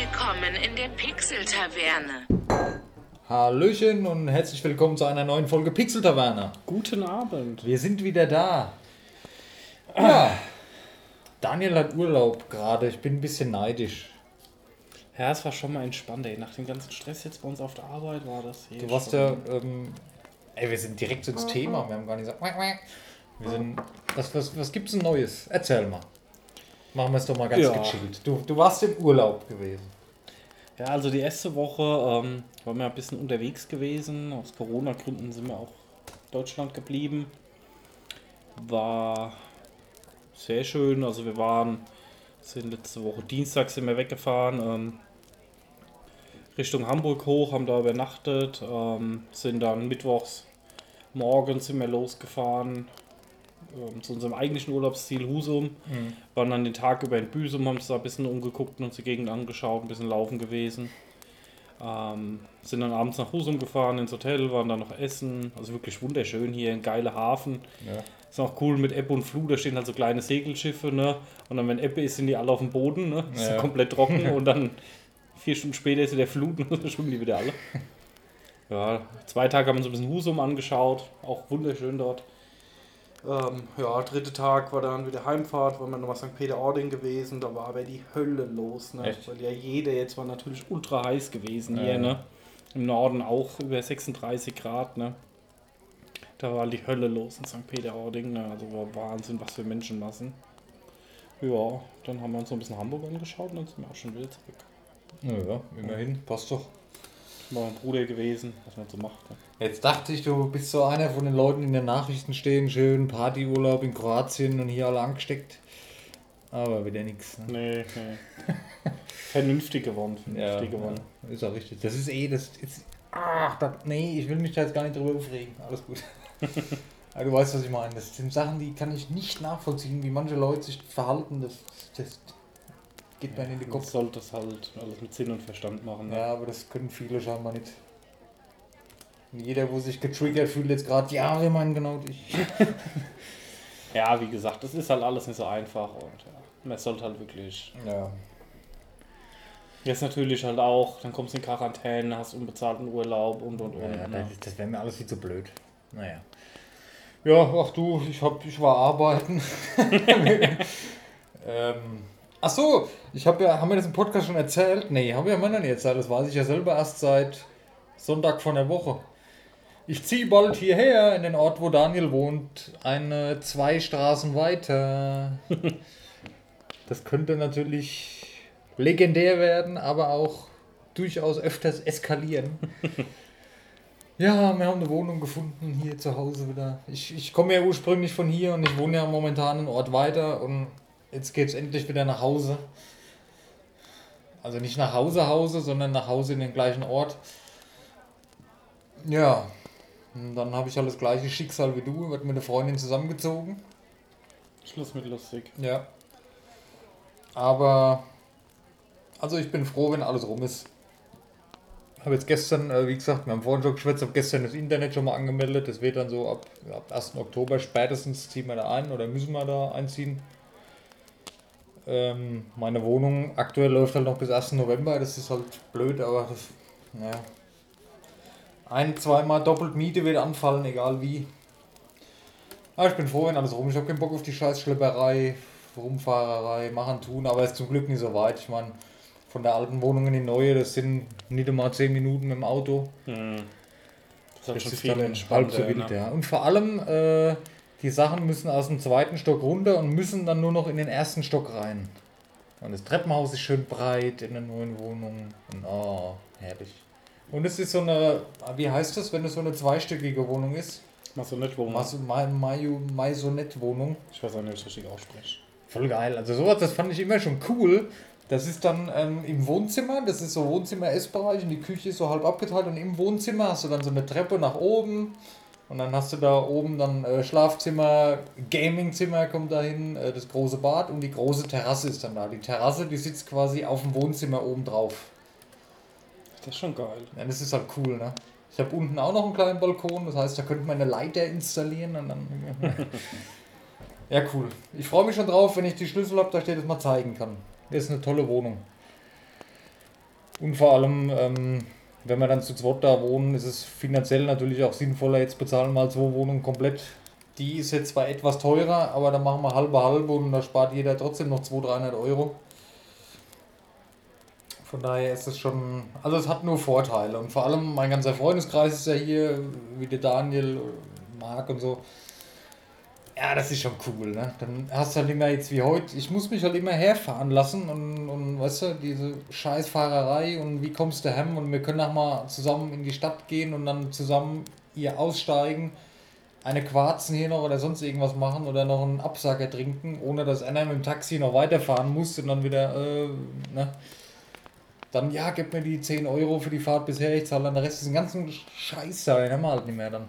Willkommen in der Pixel-Taverne. Hallöchen und herzlich willkommen zu einer neuen Folge Pixel Taverne. Guten Abend. Wir sind wieder da. Ja. Daniel hat Urlaub gerade. Ich bin ein bisschen neidisch. Ja, es war schon mal entspannt, ey. Nach dem ganzen Stress jetzt bei uns auf der Arbeit war das hier. Du warst schon- ja. Ähm, ey, wir sind direkt ins Thema. Wir haben gar nicht gesagt. Wir sind. Was, was, was gibt's denn Neues? Erzähl mal. Machen wir es doch mal ganz Ja. gechillt. Du, du warst im Urlaub gewesen. Ja, also die erste Woche ähm, waren wir ein bisschen unterwegs gewesen. Aus Corona-Gründen sind wir auch in Deutschland geblieben. War sehr schön. Also wir waren, sind letzte Woche Dienstag sind wir weggefahren. Ähm, Richtung Hamburg hoch, haben da übernachtet. Ähm, sind dann mittwochs morgens sind wir losgefahren. Ähm, zu unserem eigentlichen Urlaubsziel Husum. Waren dann den Tag über in Büsum, haben uns da ein bisschen umgeguckt und uns die Gegend angeschaut, ein bisschen laufen gewesen. Ähm, sind dann abends nach Husum gefahren ins Hotel, waren dann noch essen. Also wirklich wunderschön hier, ein geiler Hafen. Ja. Ist auch cool mit Ebbe und Flut, da stehen halt so kleine Segelschiffe, ne? Und dann, wenn Ebbe ist, sind die alle auf dem Boden, ne? Ist Ja. komplett trocken und dann vier Stunden später ist wieder Flut und dann schwimmen die wieder alle. Ja, zwei Tage haben wir uns ein bisschen Husum angeschaut, auch wunderschön dort. Ähm, ja, dritte Tag war dann wieder Heimfahrt, waren wir nochmal St. Peter-Ording gewesen, da war aber die Hölle los, ne? Echt? Weil ja jeder jetzt war natürlich ultra heiß gewesen Ja. hier, ne? Im Norden auch über 36 Grad, ne? Da war die Hölle los in St. Peter-Ording, ne? Also war Wahnsinn, was für Menschenmassen. Ja, dann haben wir uns noch ein bisschen Hamburg angeschaut und dann sind wir auch schon wieder zurück. Ja, immerhin. Passt doch. Mein Bruder gewesen, was man so macht. Jetzt dachte ich, du bist so einer von den Leuten, die in den Nachrichten stehen, schön Partyurlaub in Kroatien und hier alle angesteckt. Aber wieder nichts. Ne? Nee, nee. Vernünftig gewonnen, vernünftig gewonnen. ja, ist auch richtig. Das ist eh, das ist. Ach, das, nee, ich will mich da jetzt gar nicht drüber aufregen. Alles gut. Aber du weißt, was ich meine. Das sind Sachen, die kann ich nicht nachvollziehen, wie manche Leute sich verhalten. Das, das geht mir in den Man Kopf. sollte das halt alles mit Sinn und Verstand machen. Ne? Ja, aber das können viele scheinbar nicht. Und jeder, wo sich getriggert fühlt, jetzt gerade, ja, wir meinen genau dich. ja, wie gesagt, das ist halt alles nicht so einfach und ja, man sollte halt wirklich. Ja. Jetzt natürlich halt auch, dann kommst du in Quarantäne, hast unbezahlten Urlaub und und und. Ja, ne? das, das wäre mir alles viel zu blöd. Naja. Ja, ach du, ich, hab, ich war arbeiten. ähm, ach so, ich habe ja, haben wir das im Podcast schon erzählt? Nee, haben wir ja noch nicht erzählt. Das weiß ich ja selber erst seit Sonntag von der Woche. Ich ziehe bald hierher in den Ort, wo Daniel wohnt. Eine zwei Straßen weiter. das könnte natürlich legendär werden, aber auch durchaus öfters eskalieren. Ja, wir haben eine Wohnung gefunden hier zu Hause wieder. Ich, ich komme ja ursprünglich von hier und ich wohne ja momentan einen Ort weiter und jetzt geht es endlich wieder nach Hause. Also nicht nach Hause, Hause, sondern nach Hause in den gleichen Ort. Ja, und dann habe ich halt das gleiche Schicksal wie du, wird mit einer Freundin zusammengezogen. Schluss mit lustig. Ja. Aber, also ich bin froh, wenn alles rum ist. Habe jetzt gestern, äh, wie gesagt, wir haben vorhin schon geschwätzt, habe gestern das Internet schon mal angemeldet. Das wird dann so ab, ab 1. Oktober spätestens ziehen wir da ein oder müssen wir da einziehen. Ähm, meine Wohnung aktuell läuft halt noch bis 1. November. Das ist halt blöd, aber das, naja. Ein, zweimal doppelt Miete wird anfallen, egal wie. Aber ich bin froh, wenn alles rum ist. Ich habe keinen Bock auf die scheiß Schlepperei, Rumfahrerei, machen, tun, aber ist zum Glück nicht so weit. Ich meine, von der alten Wohnung in die neue, das sind nicht einmal 10 Minuten mit dem Auto. Hm. Das ist Das schon ist viel dann halb so wild, ne? ja. Und vor allem, äh, die Sachen müssen aus dem zweiten Stock runter und müssen dann nur noch in den ersten Stock rein. Und das Treppenhaus ist schön breit in der neuen Wohnung. Und oh, herrlich. Und es ist so eine, wie heißt das, wenn es so eine zweistöckige Wohnung ist? Man. Mas- Ma- Mayu- Maisonette-Wohnung. Ich weiß auch nicht, wie ich das richtig ausspreche. Voll geil. Also sowas, das fand ich immer schon cool. Das ist dann ähm, im Wohnzimmer, das ist so Wohnzimmer-Essbereich und die Küche ist so halb abgeteilt und im Wohnzimmer hast du dann so eine Treppe nach oben und dann hast du da oben dann äh, Schlafzimmer, Gamingzimmer kommt dahin, äh, das große Bad und die große Terrasse ist dann da. Die Terrasse, die sitzt quasi auf dem Wohnzimmer oben drauf. Das ist schon geil. Ja, das ist halt cool, ne? Ich habe unten auch noch einen kleinen Balkon, das heißt, da könnte man eine Leiter installieren und dann. ja, cool. Ich freue mich schon drauf, wenn ich die Schlüssel habe, dass ich dir das mal zeigen kann. Das ist eine tolle Wohnung. Und vor allem, ähm, wenn wir dann zu zweit da wohnen, ist es finanziell natürlich auch sinnvoller, jetzt bezahlen mal zwei Wohnungen komplett. Die ist jetzt zwar etwas teurer, aber dann machen wir halbe halbe und da spart jeder trotzdem noch 200, 300 Euro. Von daher ist es schon, also es hat nur Vorteile und vor allem mein ganzer Freundeskreis ist ja hier, wie der Daniel, Marc und so. Ja, das ist schon cool, ne? Dann hast du halt immer jetzt wie heute, ich muss mich halt immer herfahren lassen und, und weißt du, diese Scheißfahrerei und wie kommst du heim und wir können auch mal zusammen in die Stadt gehen und dann zusammen hier aussteigen, eine Quarzen hier noch oder sonst irgendwas machen oder noch einen Absacker trinken, ohne dass einer mit dem Taxi noch weiterfahren muss und dann wieder, äh, ne? Dann, ja, gib mir die 10 Euro für die Fahrt bisher, ich zahle dann den Rest diesen ganzen Scheiß da, den haben wir halt nicht mehr dann.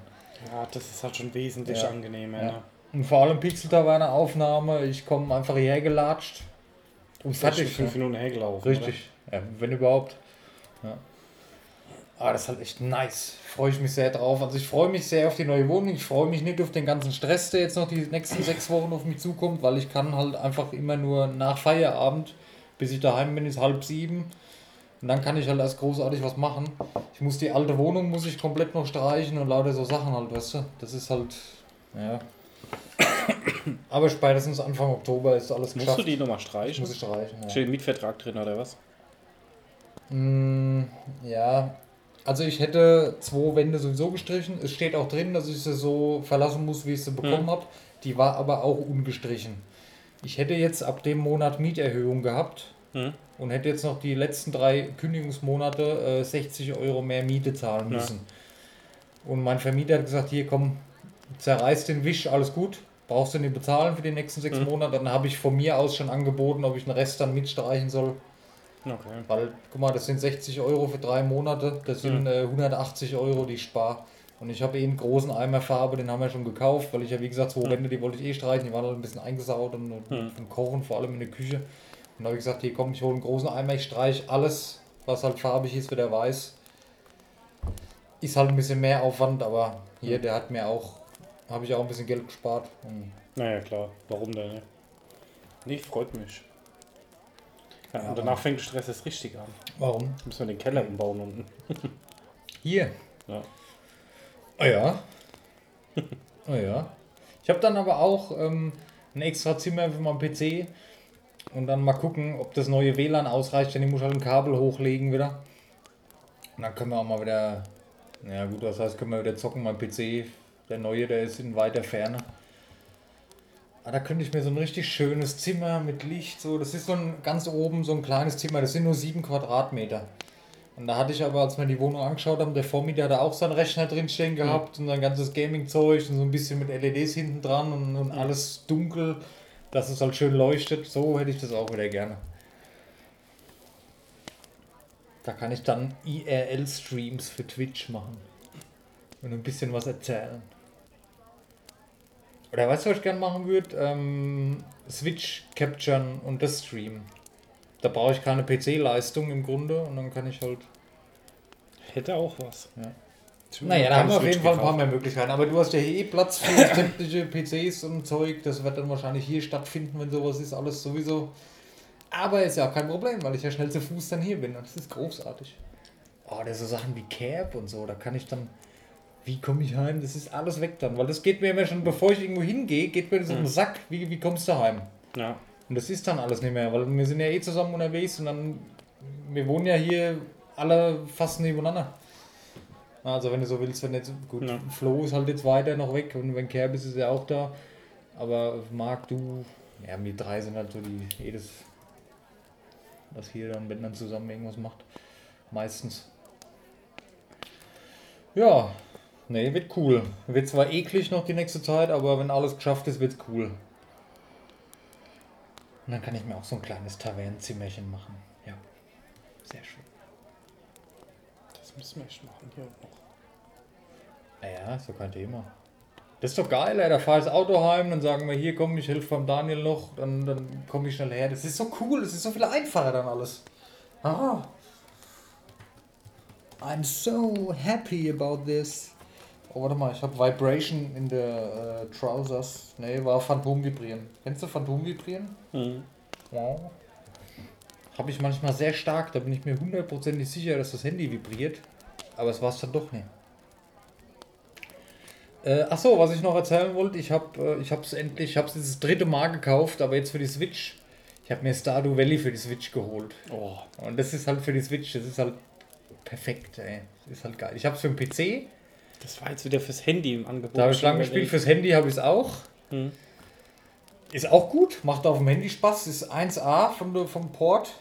Ja, das ist halt schon wesentlich Ja. angenehmer. Ja. Ne? Und vor allem Pixel Taverne Aufnahme, ich komme einfach hierher gelatscht und Fertig, fertig. fünf? Minuten hergelaufen. Richtig, ja, wenn überhaupt. Ja. Aber das ist halt echt nice. Freue ich mich sehr drauf. Also ich freue mich sehr auf die neue Wohnung. Ich freue mich nicht auf den ganzen Stress, der jetzt noch die nächsten sechs Wochen auf mich zukommt, weil ich kann halt einfach immer nur nach Feierabend, bis ich daheim bin, ist halb sieben. Und dann kann ich halt erst großartig was machen. Ich muss die alte Wohnung muss ich komplett noch streichen und lauter so Sachen halt, weißt du. Das ist halt, ja. Aber spätestens Anfang Oktober ist alles Musst geschafft. du die nochmal Ich streichen? muss ich streichen. Ja. Steht im Mietvertrag drin oder was? Mm, ja, also ich hätte zwei Wände sowieso gestrichen. Es steht auch drin, dass ich sie so verlassen muss, wie ich sie bekommen habe. Die war aber auch ungestrichen. Ich hätte jetzt ab dem Monat Mieterhöhung gehabt Hm? und hätte jetzt noch die letzten drei Kündigungsmonate äh, 60 Euro mehr Miete zahlen Ja. müssen. Und mein Vermieter hat gesagt, hier komm, zerreiß den Wisch, alles gut. Brauchst du nicht bezahlen für die nächsten sechs Mhm. Monate. Dann habe ich von mir aus schon angeboten, ob ich den Rest dann mitstreichen soll. Okay. Weil, guck mal, das sind 60 Euro für drei Monate, das sind Mhm. äh, 180 Euro, die ich spare. Und ich habe eh einen großen Eimer Farbe, den haben wir schon gekauft, weil ich ja, wie gesagt, zwei Mhm. Wände, die wollte ich eh streichen, die waren halt ein bisschen eingesaut und, Mhm. vom Kochen, vor allem in der Küche. Und da habe ich gesagt, hier komm, ich hole einen großen Eimer, ich streiche alles, was halt farbig ist, wieder weiß. Ist halt ein bisschen mehr Aufwand, aber hier, Mhm. der hat mir auch, habe ich auch ein bisschen Geld gespart. Und Naja, klar. Warum denn? Ne? Nee, freut mich. Ja, Ja, und danach fängt der Stress erst richtig an. warum? Müssen wir den Keller umbauen unten. Hier. Ja. Ah ja. Ah ja. Ich habe dann aber auch ähm, ein extra Zimmer für meinen PC und dann mal gucken, ob das neue WLAN ausreicht, denn ich muss halt ein Kabel hochlegen wieder. Und dann können wir auch mal wieder, ja gut, das heißt, können wir wieder zocken. Mein PC, der neue, der ist in weiter Ferne. Aber da könnte ich mir so ein richtig schönes Zimmer mit Licht, so, das ist so ein ganz oben so ein kleines Zimmer, das sind nur sieben Quadratmeter. Und da hatte ich aber, als wir die Wohnung angeschaut haben, der Vormieter hat da auch seinen Rechner drin stehen gehabt und sein ganzes Gaming-Zeug und so ein bisschen mit LEDs hinten dran und, und alles dunkel, dass es halt schön leuchtet. So hätte ich das auch wieder gerne. Da kann ich dann IRL-Streams für Twitch machen und ein bisschen was erzählen. Oder weißt du, was ich gerne machen würde? Ähm, Switch capturen und das streamen. Da brauche ich keine PC-Leistung im Grunde und dann kann ich halt. Hätte auch was. Ja. Naja, da haben wir auf jeden Fall ein paar mehr Möglichkeiten. Aber du hast ja hier eh Platz für sämtliche PCs und Zeug. Das wird dann wahrscheinlich hier stattfinden, wenn sowas ist. Alles sowieso. Aber ist ja auch kein Problem, weil ich ja schnell zu Fuß dann hier bin. Das ist großartig. Oh, da so Sachen wie Cap und so. Da kann ich dann. Wie komme ich heim? Das ist alles weg dann. Weil das geht mir immer schon, bevor ich irgendwo hingehe, geht mir das um den Sack. Wie, wie kommst du heim? Ja. Und das ist dann alles nicht mehr, weil wir sind ja eh zusammen unterwegs und dann, wir wohnen ja hier alle fast nebeneinander. Also wenn du so willst, wenn jetzt, gut, Ja. Flo ist halt jetzt weiter noch weg und wenn Kerbis ist ja auch da. Aber Marc, du, ja, wir drei sind halt so die, jedes, was hier dann, wenn dann zusammen irgendwas macht. Meistens. Ja, nee, wird cool. Wird zwar eklig noch die nächste Zeit, aber wenn alles geschafft ist, wird's cool. Und dann kann ich mir auch so ein kleines Tavernenzimmerchen machen. Ja, sehr schön. Das müssen wir echt machen hier auch noch. Naja, ist doch kein Thema. Das ist doch geil, ey. Da fahr ich das Auto heim, dann sagen wir, hier komm, ich helfe beim Daniel noch, dann, dann komme ich schnell her. Das ist so cool, das ist so viel einfacher dann alles. Ah. I'm so happy about this. Oh, warte mal, ich habe Vibration in der äh, Trousers. Nee, war Phantom vibrieren. Kennst du Phantom vibrieren? Mhm. Wow. habe ich manchmal sehr stark. Da bin ich mir hundertprozentig sicher, dass das Handy vibriert. Aber es war es dann doch nicht. Äh, ach so, was ich noch erzählen wollte, ich habe äh, ich es endlich, ich habe es das dritte Mal gekauft, aber jetzt für die Switch. Ich habe mir Stardew Valley für die Switch geholt. Oh, Und das ist halt für die Switch, das ist halt perfekt, ey. Das ist halt geil. Ich habe es für den PC, das war jetzt wieder fürs Handy im Angebot. da habe ich lange gespielt, fürs Handy habe ich es auch. Hm. Ist auch gut, macht auf dem Handy Spaß, ist 1A von der, vom Port.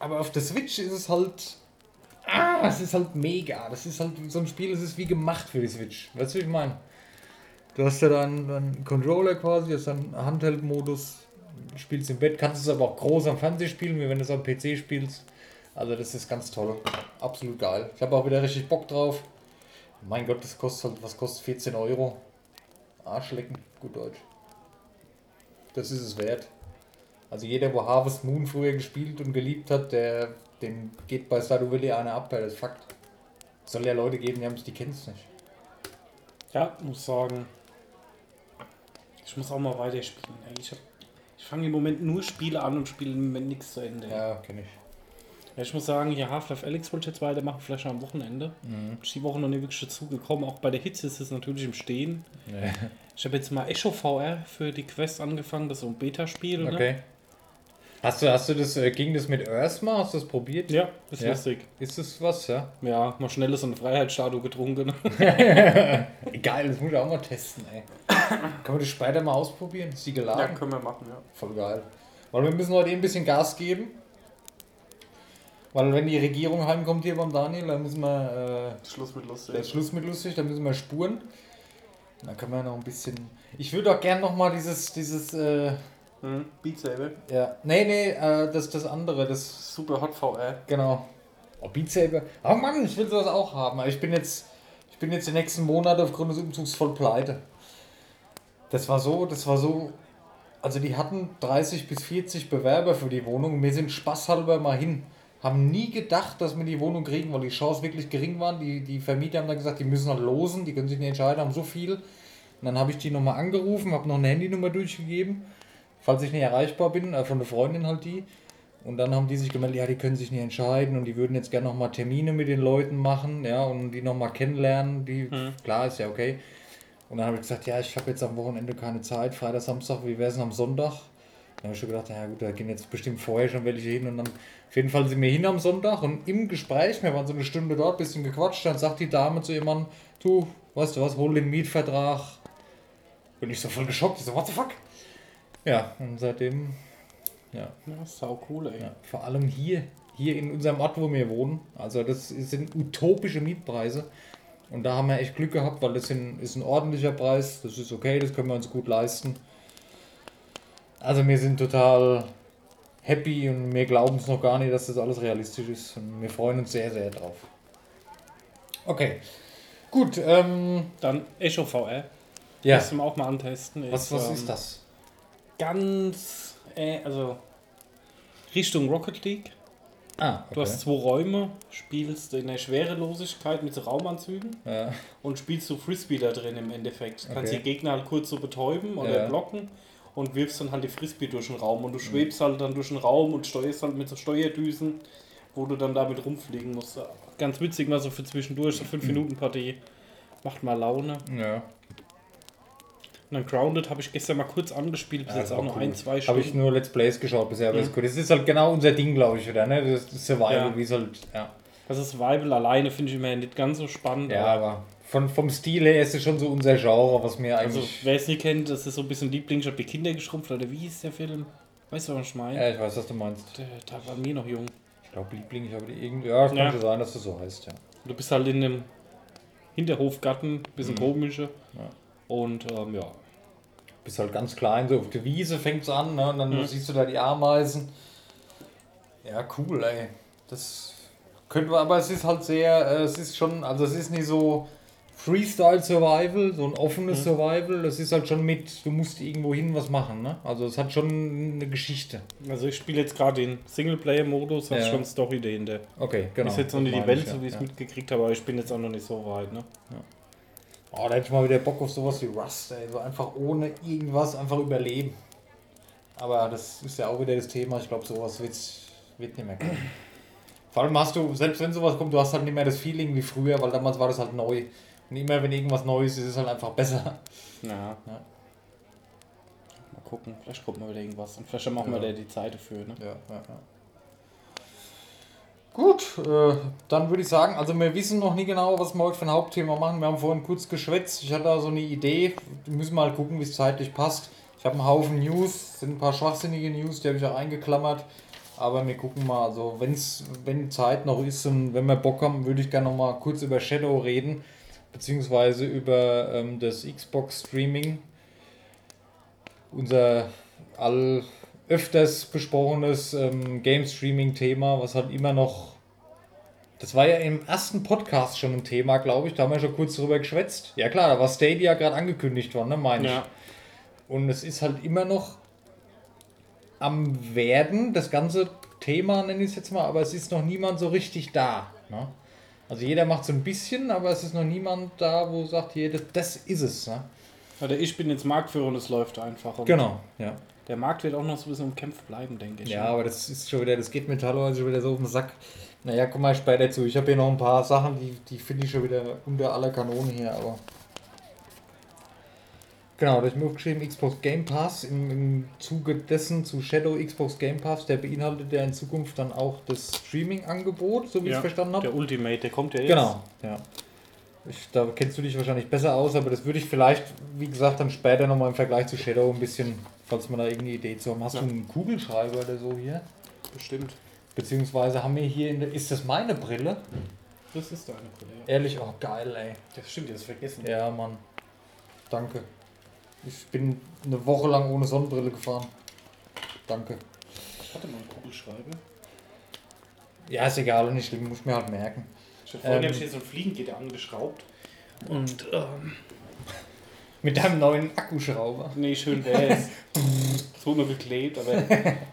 Aber auf der Switch ist es halt. Ah, es ist halt mega. Das ist halt so ein Spiel, das ist wie gemacht für die Switch. Weißt du, wie ich meine? Du hast ja dann einen Controller quasi, hast dann Handheld-Modus, spielst im Bett, kannst es aber auch groß am Fernseher spielen, wie wenn du es am PC spielst. Also das ist ganz toll. Absolut geil. Ich habe auch wieder richtig Bock drauf. Mein Gott, das kostet halt, was kostet 14 Euro? Arschlecken, gut Deutsch. Das ist es wert. Also jeder, wo Harvest Moon früher gespielt und geliebt hat, der, dem geht bei Stardew Valley einer ab, das ist Fakt. Es soll ja Leute geben, die haben es, die kennen es nicht. Ja, muss sagen. Ich muss auch mal weiterspielen. Ich, hab- ich fange im Moment nur Spiele an und spiele im Moment nichts zu Ende. Ja, kenne ich. Ja, ich muss sagen, hier Half-Life Alex wollte ich jetzt weitermachen, vielleicht am Wochenende. Mhm. Ist die Woche noch nicht wirklich dazu gekommen. Auch bei der Hitze ist es natürlich im Stehen. Nee. Ich habe jetzt mal Echo VR für die Quest angefangen, das ist so ein Beta-Spiel. Ne? Okay. Hast du, hast du das, äh, ging das mit Earth mal? Hast du das probiert? Ja, ist Ja. lustig. Ist das was, ja? Ja, mal schnell so eine Freiheitsstatue getrunken. Geil, das muss ich auch mal testen, ey. Kann man das später mal ausprobieren? Ist die geladen? können wir machen, ja. Voll geil. Weil wir müssen heute eh ein bisschen Gas geben. Weil wenn die Regierung heimkommt hier beim Daniel, dann müssen wir, Schluss mit äh, lustig. ist Schluss mit lustig, dann müssen wir spuren. Dann können wir noch ein bisschen. Ich würde auch gern noch mal dieses, dieses, äh, Hm, Beat Saber. ja, nee, nee, äh, das, das andere, das, Super Hot VR. genau. Oh, Beat Saber. Oh Mann, ich will sowas auch haben. Aber ich bin jetzt, ich bin jetzt die nächsten Monate aufgrund des Umzugs voll pleite. Das war so, das war so. Also die hatten 30 bis 40 Bewerber für die Wohnung. Wir sind spaßhalber mal hin. Haben nie gedacht, dass wir die Wohnung kriegen, weil die Chance wirklich gering waren. Die, die Vermieter haben dann gesagt, die müssen halt losen, die können sich nicht entscheiden, haben so viel. Und dann habe ich die nochmal angerufen, habe noch eine Handynummer durchgegeben, falls ich nicht erreichbar bin, äh, von der Freundin halt die. Und dann haben die sich gemeldet, ja, die können sich nicht entscheiden und die würden jetzt gerne nochmal Termine mit den Leuten machen, ja, und die nochmal kennenlernen. Die, klar, ist ja okay. Und dann habe ich gesagt, ja, ich habe jetzt am Wochenende keine Zeit, Freitag, Samstag, wie wäre es am Sonntag? Dann habe ich schon gedacht, ja gut, da gehen jetzt bestimmt vorher schon welche hin und dann auf jeden Fall sind wir hin am Sonntag und im Gespräch, wir waren so eine Stunde dort, bisschen gequatscht, dann sagt die Dame zu jemandem, du, weißt du was, hol den Mietvertrag. Und ich so voll geschockt, ich so, what the fuck? Ja, und seitdem, ja, Ja, sau cool, ey. ja, vor allem hier, hier in unserem Ort, wo wir wohnen. Also das sind utopische Mietpreise. Und da haben wir echt Glück gehabt, weil das ist ein ordentlicher Preis. Das ist okay, das können wir uns gut leisten. Also wir sind total happy und wir glauben es noch gar nicht, dass das alles realistisch ist. Und wir freuen uns sehr, sehr drauf. Okay. Gut, ähm, Dann Echo VR. ja. Müssen wir auch mal antesten. Was, was ähm, ist das? Ganz, äh, also Richtung Rocket League. Ah, Du hast zwei Räume, spielst in der Schwerelosigkeit mit so Raumanzügen ja. und spielst so Frisbee da drin im Endeffekt. Du kannst Okay. die Gegner halt kurz so betäuben oder Ja. blocken und wirfst dann halt die Frisbee durch den Raum und du schwebst halt dann durch den Raum und steuerst halt mit so Steuerdüsen, wo du dann damit rumfliegen musst. Ganz witzig, mal so für zwischendurch, so 5 Minuten Partie. Macht mal Laune. ja. Und dann Grounded habe ich gestern mal kurz angespielt, bis Ja, jetzt das auch war noch cool. ein, zwei Habe ich nur Let's Plays geschaut bisher, aber Mhm. ist gut. Das ist halt genau unser Ding, glaube ich, wieder, ne? Das, das Survival, Ja. wie es halt, ja. Also Survival alleine finde ich immer nicht ganz so spannend. Ja, aber von, vom Stil her ist es schon so unser Genre, was mir Also, eigentlich. wer es nicht kennt, das ist so ein bisschen Liebling. Ich habe die Kinder geschrumpft, oder wie hieß der Film? Weißt du, was ich meine? ja, ich weiß, was du meinst. Der, da war mir noch jung. Ich glaube, Liebling, ich habe die irgendwie. Ja, es Ja. könnte sein, dass das so heißt, ja. Du bist halt in einem Hinterhofgarten, bisschen Mhm. komische. Ja. Und ähm, ja. Bist halt ganz klein, so auf der Wiese fängt es an, ne? Und dann Mhm. siehst du da die Ameisen. Ja, cool, ey. Das könnte man, aber es ist halt sehr, äh, es ist schon, also es ist nicht so Freestyle Survival, so ein offenes Mhm. Survival. Das ist halt schon mit, du musst irgendwo hin was machen, ne? Also es hat schon eine Geschichte. Also ich spiele jetzt gerade den Singleplayer-Modus, hat Ja. schon Story dahinter. Okay, genau. ist jetzt noch nicht die Welt, ich, ja, so wie ich es ja. mitgekriegt habe, aber ich bin jetzt auch noch nicht so weit. Ne? Oh, da hätte ich mal wieder Bock auf sowas wie Rust, ey. So einfach ohne irgendwas einfach überleben. Aber das ist ja auch wieder das Thema. Ich glaube, sowas wird wird nicht mehr kommen. Vor allem hast du, selbst wenn sowas kommt, du hast halt nicht mehr das Feeling wie früher, weil damals war das halt neu. Und immer wenn irgendwas Neues ist, ist es halt einfach besser. Ja. Ja. Mal gucken, vielleicht kommt mal wieder irgendwas. Und vielleicht machen wir Ja. da die Zeit dafür. Ne? Ja, ja, ja. Gut, äh, dann würde ich sagen, also wir wissen noch nie genau, was wir heute für ein Hauptthema machen. Wir haben vorhin kurz geschwätzt. Ich hatte da so eine Idee. Wir müssen mal gucken, wie es zeitlich passt. Ich habe einen Haufen News, sind ein paar schwachsinnige News, die habe ich auch eingeklammert. Aber wir gucken mal, also wenn's, wenn Zeit noch ist und wenn wir Bock haben, würde ich gerne noch mal kurz über Shadow reden, beziehungsweise über ähm, das Xbox Streaming. Unser all öfters besprochenes ähm, Game Streaming Thema, was halt immer noch. Das war ja im ersten Podcast schon ein Thema, glaube ich. Da haben wir schon kurz drüber geschwätzt. Ja klar, da war Stadia gerade angekündigt worden, ne, meine ich. Ja. Und es ist halt immer noch am Werden, das ganze Thema nenne ich es jetzt mal, aber es ist noch niemand so richtig da. Ne? Also jeder macht so ein bisschen, aber es ist noch niemand da, wo sagt, hier, das, das ist es. Ne? Oder ich bin jetzt Marktführer und es läuft einfach. Und Genau, ja. Der Markt wird auch noch so ein bisschen umkämpft bleiben, denke ich. Ja, aber das ist schon wieder, das geht mir teilweise schon wieder so auf den Sack. Naja, komm mal später zu. Ich habe hier noch ein paar Sachen, die, die finde ich schon wieder unter aller Kanone hier, aber. Genau, da habe ich mir aufgeschrieben, Xbox Game Pass im, im Zuge dessen zu Shadow Xbox Game Pass, der beinhaltet ja in Zukunft dann auch das Streaming-Angebot, so wie ich es Ja, verstanden habe. Der Ultimate, der kommt ja jetzt. Genau, ja. Ich, da kennst du dich wahrscheinlich besser aus, aber das würde ich vielleicht, wie gesagt, dann später nochmal im Vergleich zu Shadow ein bisschen, falls man da irgendeine Idee zu haben. Hast Ja. du einen Kugelschreiber oder so hier? Bestimmt. Beziehungsweise haben wir hier, in der, ist das meine Brille? Das ist deine Brille. Ja. Ehrlich, oh geil, ey. Das stimmt, das vergessen. Ja, Mann. Danke. Ich bin eine Woche lang ohne Sonnenbrille gefahren. Danke. Ich hatte mal einen Kugelschreiber. Ja, ist egal, nicht schlimm, muss ich mir halt merken. Ich habe vorhin Ähm. hier so ein Fliegengitter angeschraubt. Und, ähm, Mit deinem neuen Akkuschrauber. nee, schön wär's. Es wurde nur geklebt, aber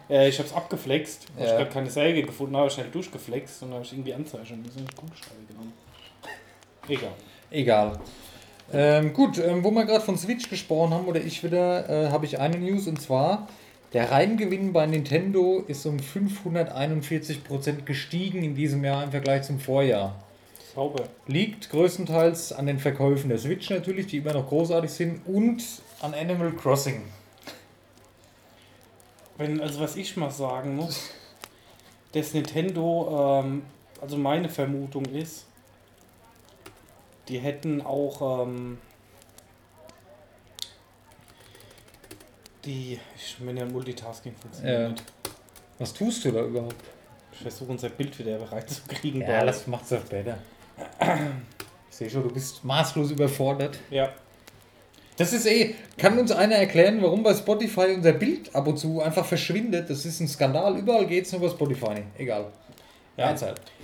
äh, ich habe es abgeflext. weil Ja. Ich gerade keine Säge gefunden habe, schnell durchgeflext und dann habe ich irgendwie Anzeichen müssen einen Kugelschreiber genommen. Egal. Egal. Ähm, gut, ähm, wo wir gerade von Switch gesprochen haben, oder ich wieder, äh, habe ich eine News und zwar, der Reingewinn bei Nintendo ist um 541% gestiegen in diesem Jahr im Vergleich zum Vorjahr. Sauber. Liegt größtenteils an den Verkäufen der Switch natürlich, die immer noch großartig sind, und an Animal Crossing. Wenn, also was ich mal sagen muss, dass Nintendo, ähm, also meine Vermutung ist, die hätten auch ähm, die, ich meine ja Multitasking funktioniert Ja. Was tust du da überhaupt? Ich versuche unser Bild wieder reinzukriegen. Ja, das macht's ja später. Ich sehe schon, du bist maßlos überfordert. ja. Das ist eh, kann uns einer erklären, warum bei Spotify unser Bild ab und zu einfach verschwindet? Das ist ein Skandal. Überall geht's nur bei Spotify. Egal. Ja.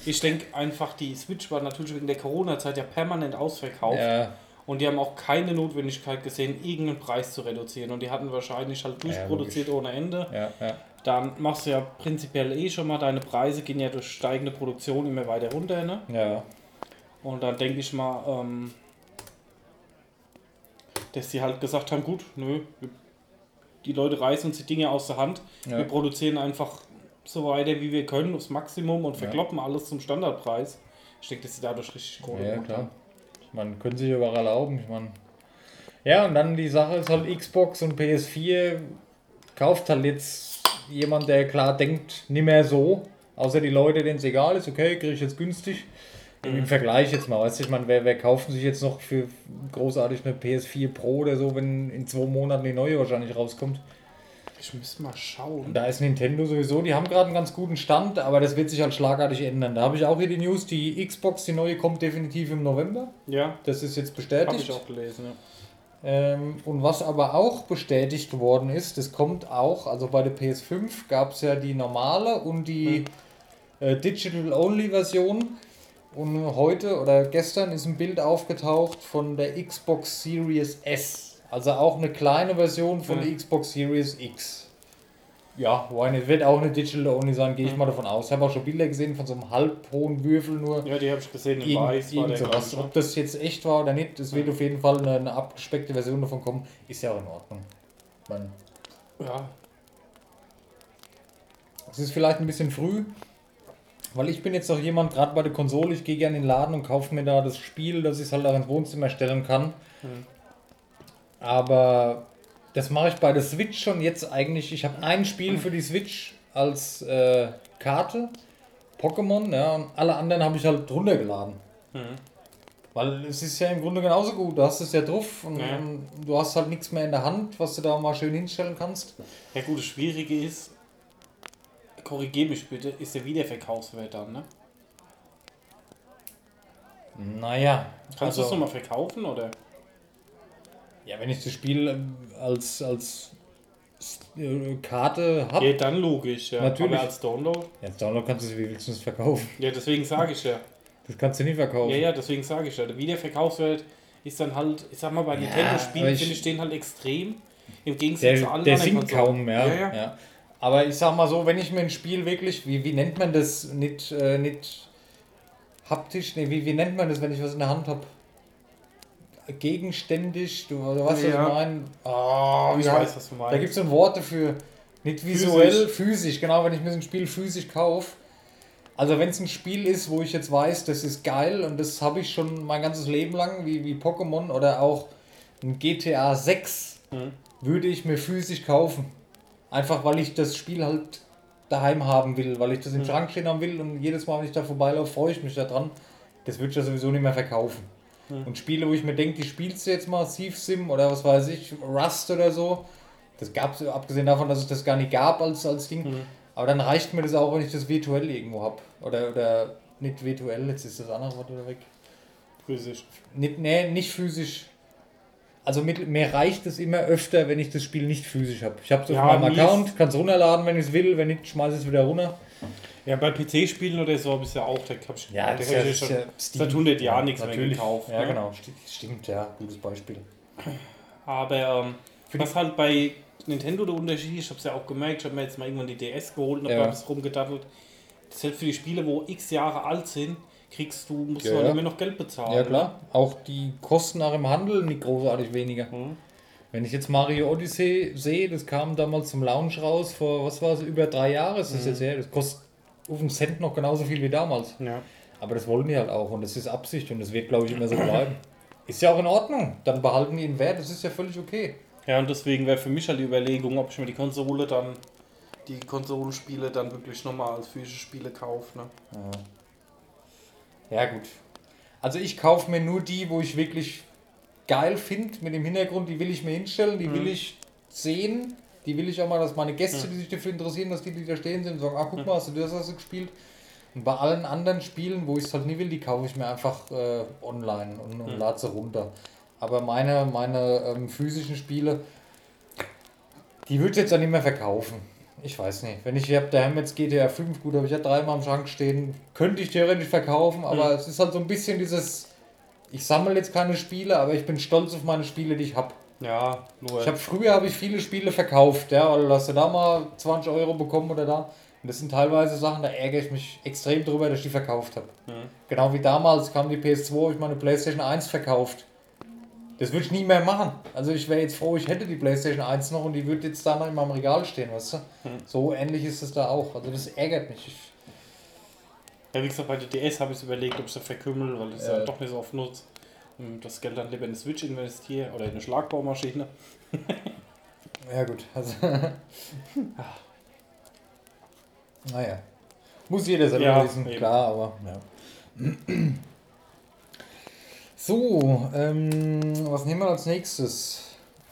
Ich denke einfach, die Switch war natürlich wegen der Corona-Zeit ja permanent ausverkauft. Ja, Und die haben auch keine Notwendigkeit gesehen, irgendeinen Preis zu reduzieren. Und die hatten wahrscheinlich halt durchproduziert ohne Ende. ja, ja. Dann machst du ja prinzipiell eh schon mal, deine Preise gehen ja durch steigende Produktion immer weiter runter. Ne? Ja, Und dann denke ich mal, ähm, dass sie halt gesagt haben, gut, nö, die Leute reißen uns die Dinge aus der Hand. Ja. Wir produzieren einfach so weiter, wie wir können, aufs Maximum und verkloppen alles zum Standardpreis. Ich denke, dass sie dadurch richtig Kohle ja klar. haben. Man können sich aber erlauben. Ich meine. Ja, und dann die Sache ist halt Xbox und PS4 kauft halt jetzt jemand, der klar denkt, nicht mehr so. Außer die Leute, denen es egal ist, okay, kriege ich jetzt günstig. Im Vergleich jetzt mal, weißt du, ich meine, wer, wer kauft sich jetzt noch für großartig eine PS4 Pro oder so, wenn in zwei Monaten die neue wahrscheinlich rauskommt? Ich müsste mal schauen. Da ist Nintendo sowieso, die haben gerade einen ganz guten Stand, aber das wird sich halt schlagartig ändern. Da habe ich auch hier die News, die Xbox, die neue, kommt definitiv im November. Ja, Das ist jetzt habe bestätigt. ich auch gelesen. Ja. Ähm, und was aber auch bestätigt worden ist, das kommt auch, also bei der PS5 gab es ja die normale und die äh, Digital-Only-Version. Und heute oder gestern ist ein Bild aufgetaucht von der Xbox Series S. Also auch eine kleine Version von Mhm. der Xbox Series X. Ja, why not? wird auch eine Digital-Only sein, gehe ich Mhm. mal davon aus. Ich habe auch schon Bilder gesehen von so einem halbhohen Würfel nur. ja, die habe ich gesehen in Irgend, Weiß. War irgend der, sowas. Ob das jetzt echt war oder nicht, es wird auf jeden Fall eine, eine abgespeckte Version davon kommen. Ist ja auch in Ordnung. Man? Ja, Es ist vielleicht ein bisschen früh, weil ich bin jetzt noch jemand, gerade bei der Konsole, ich gehe gerne in den Laden und kaufe mir da das Spiel, dass ich es halt auch ins Wohnzimmer stellen kann. Aber das mache ich bei der Switch schon jetzt eigentlich. Ich habe ein Spiel für die Switch als äh, Karte, Pokémon, ja, und alle anderen habe ich halt runtergeladen. Weil es ist ja im Grunde genauso gut. Du hast es ja drauf und, Ja. und du hast halt nichts mehr in der Hand, was du da mal schön hinstellen kannst. Ja gut, das Schwierige ist, korrigier mich bitte, ist der Wiederverkaufswert dann, ne? Naja, Kannst du es also, nochmal verkaufen oder? Ja, wenn ich das Spiel ähm, als, als äh, Karte habe, Ja, dann logisch, ja. Natürlich. Aber als Download? ja, als Download kannst du es, wie willst du es verkaufen? Ja, deswegen sage ich ja. Das kannst du nie verkaufen. Ja, ja, deswegen sage ich ja. Der Wiederverkaufswert ist dann halt, ich sag mal, bei Ja, Nintendo-Spielen finde ich den halt extrem. Im Gegensatz Der, zu allen der anderen sinkt kaum, ja, Ja, ja. ja. Aber ich sag mal so, wenn ich mir ein Spiel wirklich, wie, wie nennt man das, nicht, äh, nicht haptisch, nee, wie, wie nennt man das, wenn ich was in der Hand habe? Gegenständig, du, oder was Ja. ich meine? Oh, Ich wie weiß, was du Da meinst. gibt es so ein Wort dafür. Nicht visuell, physisch. Genau, wenn ich mir so ein Spiel physisch kaufe. Also wenn es ein Spiel ist, wo ich jetzt weiß, das ist geil und das habe ich schon mein ganzes Leben lang, wie, wie Pokémon oder auch ein GTA 6, Mhm. würde ich mir physisch kaufen. Einfach weil ich das Spiel halt daheim haben will, weil ich das im Mhm. Schrank stehen haben will und jedes Mal, wenn ich da vorbeilaufe, freue ich mich daran. Das würde ich ja sowieso nicht mehr verkaufen. Mhm. Und Spiele, wo ich mir denke, die spielst du jetzt mal, Thief Sim oder was weiß ich, Rust oder so, das gab es, abgesehen davon, dass es das gar nicht gab als, als Ding. Mhm. Aber dann reicht mir das auch, wenn ich das virtuell irgendwo habe. Oder, oder nicht virtuell, jetzt ist das andere Wort wieder weg. Physisch. Nicht, nee, nicht physisch. Also mit, mir reicht es immer öfter, wenn ich das Spiel nicht physisch habe. Ich habe es auf Ja, meinem Account, kann es runterladen, wenn ich es will. Wenn nicht, schmeiße ich es wieder runter. Ja, bei PC-Spielen oder so habe ich ja auch, da habe ich hab ich ja schon seit 100 Jahren nichts mehr natürlich. gekauft. Ja, ne? genau. Sti- Stimmt, ja. Gutes Beispiel. Aber ähm, was halt bei Nintendo der Unterschied ist, ich habe es ja auch gemerkt, ich habe mir jetzt mal irgendwann die DS geholt und habe Ja. bis rumgedattelt. Selbst für die Spiele, wo x Jahre alt sind, kriegst du, musst Ja, du halt ja. immer noch Geld bezahlen. Ja, klar. Auch die Kosten nach im Handel nicht großartig weniger. Mhm. Wenn ich jetzt Mario Odyssey sehe, das kam damals zum Launch raus, vor, was war es, über drei Jahre ist das jetzt her. Das kostet auf den Cent noch genauso viel wie damals. Ja. Aber das wollen die halt auch und das ist Absicht und das wird, glaube ich, immer so bleiben. Ist ja auch in Ordnung. Dann behalten die den Wert, das ist ja völlig okay. ja, und deswegen wäre für mich halt die Überlegung, ob ich mir die Konsole dann, die Konsolenspiele dann wirklich nochmal als physische Spiele kaufe. Ne? Ja, gut. Also ich kaufe mir nur die, wo ich wirklich geil finde, mit dem Hintergrund, die will ich mir hinstellen, die will ich sehen, die will ich auch mal, dass meine Gäste, die sich dafür interessieren, dass die, die da stehen sind, sagen, ah, guck mal, hast du das hast du gespielt? Und bei allen anderen Spielen, wo ich es halt nie will, die kaufe ich mir einfach äh, online und, und lade sie runter. Aber meine, meine ähm, physischen Spiele, die würde ich jetzt auch nicht mehr verkaufen. Ich weiß nicht. Wenn ich habe daheim jetzt GTA 5, gut, habe ich ja dreimal im Schrank stehen, könnte ich theoretisch verkaufen, aber es ist halt so ein bisschen dieses, ich sammle jetzt keine Spiele, aber ich bin stolz auf meine Spiele, die ich habe. Ja, nur. Ich habe früher habe ich viele Spiele verkauft, ja, weil du hast du da mal 20 Euro bekommen oder da. Und das sind teilweise Sachen, da ärgere ich mich extrem drüber, dass ich die verkauft habe. Mhm. Genau wie damals kam die PS2, habe ich meine PlayStation 1 verkauft. Das würde ich nie mehr machen. Also ich wäre jetzt froh, ich hätte die PlayStation 1 noch und die würde jetzt da noch in meinem Regal stehen, weißt du? So ähnlich ist es da auch. Also das ärgert mich. Ich, Ja, wie gesagt, bei der DS habe ich überlegt, ob ich es verkümmel, weil ich es Ja. ja doch nicht so oft nutze. Und das Geld dann lieber in eine Switch investiere oder in eine Schlagbaumaschine. ja gut, also. naja. Muss jeder selber Ja, wissen, eben. klar, aber ja. So, ähm, was nehmen wir als nächstes?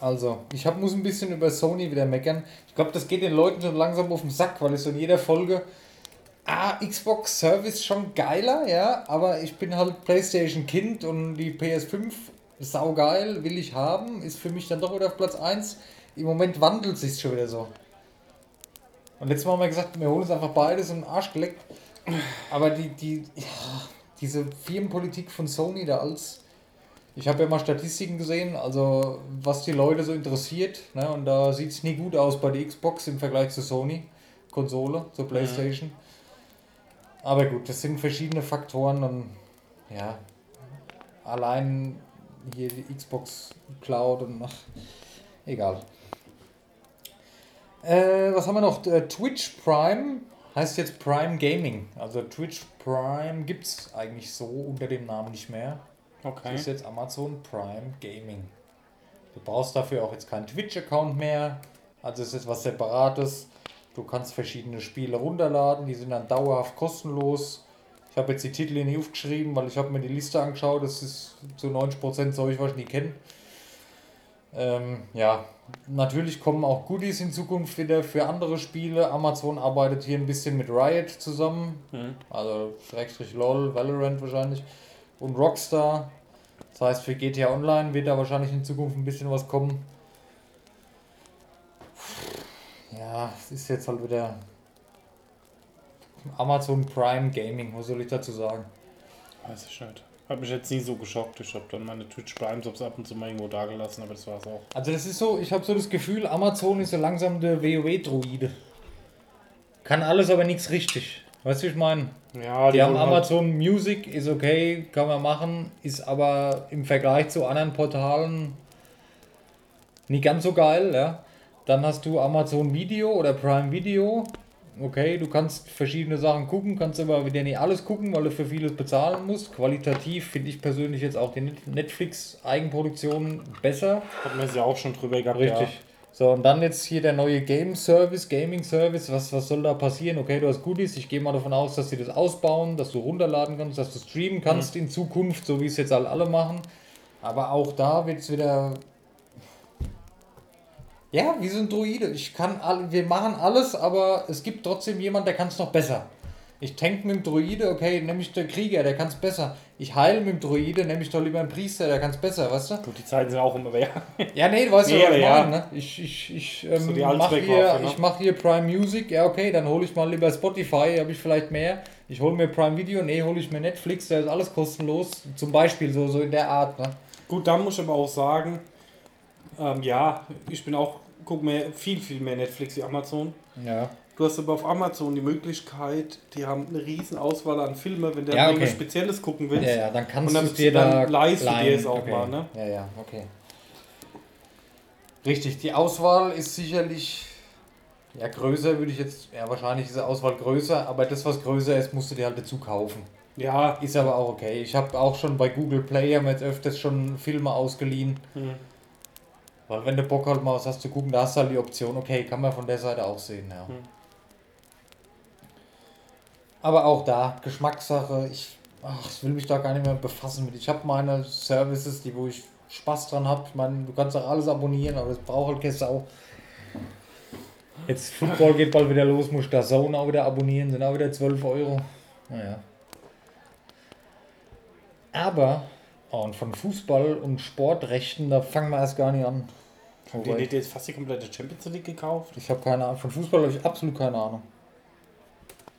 Also, ich hab, muss ein bisschen über Sony wieder meckern. Ich glaube, das geht den Leuten schon langsam auf den Sack, weil so in jeder Folge. Ah, Xbox Service schon geiler, ja, aber ich bin halt PlayStation Kind und die PS5 saugeil, will ich haben, ist für mich dann doch wieder auf Platz 1. Im Moment wandelt sich schon wieder so. Und letztes Mal haben wir gesagt, wir holen uns einfach beides den Arsch geleckt. Aber die, die, ja, diese Firmenpolitik von Sony da als. Ich habe ja mal Statistiken gesehen, also was die Leute so interessiert. Ne, und da sieht es nie gut aus bei der Xbox im Vergleich zur Sony-Konsole, zur PlayStation. Aber gut, das sind verschiedene Faktoren und ja, allein hier die Xbox Cloud und ach, egal. Äh, was haben wir noch? Äh, Twitch Prime heißt jetzt Prime Gaming. Also Twitch Prime gibt es eigentlich so unter dem Namen nicht mehr. Okay. Das ist jetzt Amazon Prime Gaming. Du brauchst dafür auch jetzt keinen Twitch-Account mehr. Also es ist was Separates. Du kannst verschiedene Spiele runterladen, die sind dann dauerhaft kostenlos. Ich habe jetzt die Titel hier nicht aufgeschrieben, weil ich habe mir die Liste angeschaut. Das ist zu 90% Zeug, was ich nie kenne. Ähm, ja, natürlich kommen auch Goodies in Zukunft wieder für andere Spiele. Amazon arbeitet hier ein bisschen mit Riot zusammen. Mhm. Also Schrägstrich LOL, Valorant wahrscheinlich. Und Rockstar. Das heißt, für GTA Online wird da wahrscheinlich in Zukunft ein bisschen was kommen. Ja, es ist jetzt halt wieder Amazon Prime Gaming. Was soll ich dazu sagen? Weiß ich nicht. Hat mich jetzt nie so geschockt. Ich habe dann meine Twitch Prime Subs ab und zu mal irgendwo dagelassen, aber das war's auch. Also das ist so, ich habe so das Gefühl, Amazon ist so langsam der WoW-Druide. Kann alles, aber nichts richtig. Weißt du, ich meine? Ja, Die haben wollen halt- Amazon Music, ist okay, kann man machen, ist aber im Vergleich zu anderen Portalen nicht ganz so geil, ja. Dann hast du Amazon Video oder Prime Video. Okay, du kannst verschiedene Sachen gucken, kannst aber wieder nicht alles gucken, weil du für vieles bezahlen musst. Qualitativ finde ich persönlich jetzt auch die Net- Netflix-Eigenproduktionen besser. Hat man ja auch schon drüber gehabt. Richtig. So, und dann jetzt hier der neue Game Service, Gaming Service. Was, was soll da passieren? Okay, du hast Goodies. Ich gehe mal davon aus, dass sie das ausbauen, dass du runterladen kannst, dass du streamen kannst in Zukunft, so wie es jetzt halt alle machen. Aber auch da wird es wieder. Ja, wie so ein Druide. Ich kann all, wir machen alles, aber es gibt trotzdem jemand, der kann es noch besser. Ich tank mit dem Druide, okay, nämlich der Krieger, der kann es besser. Ich heile mit dem Druide, nämlich doch lieber einen Priester, der kann es besser, weißt du? Gut, die Zeiten sind auch immer wer. Ja, nee, du weißt ja, was ich ja. meine, ne? Ich, ich, ich So ähm, die mach Allzweckwaffe, hier, ne? ich mach hier Prime Music, ja okay, dann hole ich mal lieber Spotify, habe ich vielleicht mehr. Ich hole mir Prime Video, nee, hole ich mir Netflix, da ist alles kostenlos. Zum Beispiel so, so in der Art, ne? Gut, dann muss ich aber auch sagen, ähm, ja, ich bin auch, guck mir viel, viel mehr Netflix wie Amazon. Ja. Du hast aber auf Amazon die Möglichkeit, die haben eine riesen Auswahl an Filmen, wenn du Ja, irgendwas okay. Spezielles gucken willst. Ja, ja, dann kannst Und dann- du es dir dann da leihst du dir es auch okay. mal, ne? Ja, ja, okay. Richtig, die Auswahl ist sicherlich ja größer, würde ich jetzt, ja wahrscheinlich ist die Auswahl größer, aber das, was größer ist, musst du dir halt dazu kaufen. Ja, Ist aber auch okay. Ich habe auch schon bei Google Play haben wir jetzt öfters schon Filme ausgeliehen. hm. Weil wenn du Bock halt mal was hast zu gucken, da hast du halt die Option, okay, kann man von der Seite auch sehen, ja. Hm. Aber auch da, Geschmackssache, ich, ach, ich will mich da gar nicht mehr befassen mit. Ich habe meine Services, die wo ich Spaß dran habe. Ich meine, du kannst auch alles abonnieren, aber das braucht halt keine Sau. Jetzt Football geht bald wieder los, muss ich da Zone auch wieder abonnieren, sind auch wieder 12 Euro. Naja. Aber, oh, und von Fußball und Sportrechten, da fangen wir erst gar nicht an. Haben die nicht jetzt fast die komplette Champions League gekauft? Ich habe keine Ahnung. Von Fußball habe ich absolut keine Ahnung.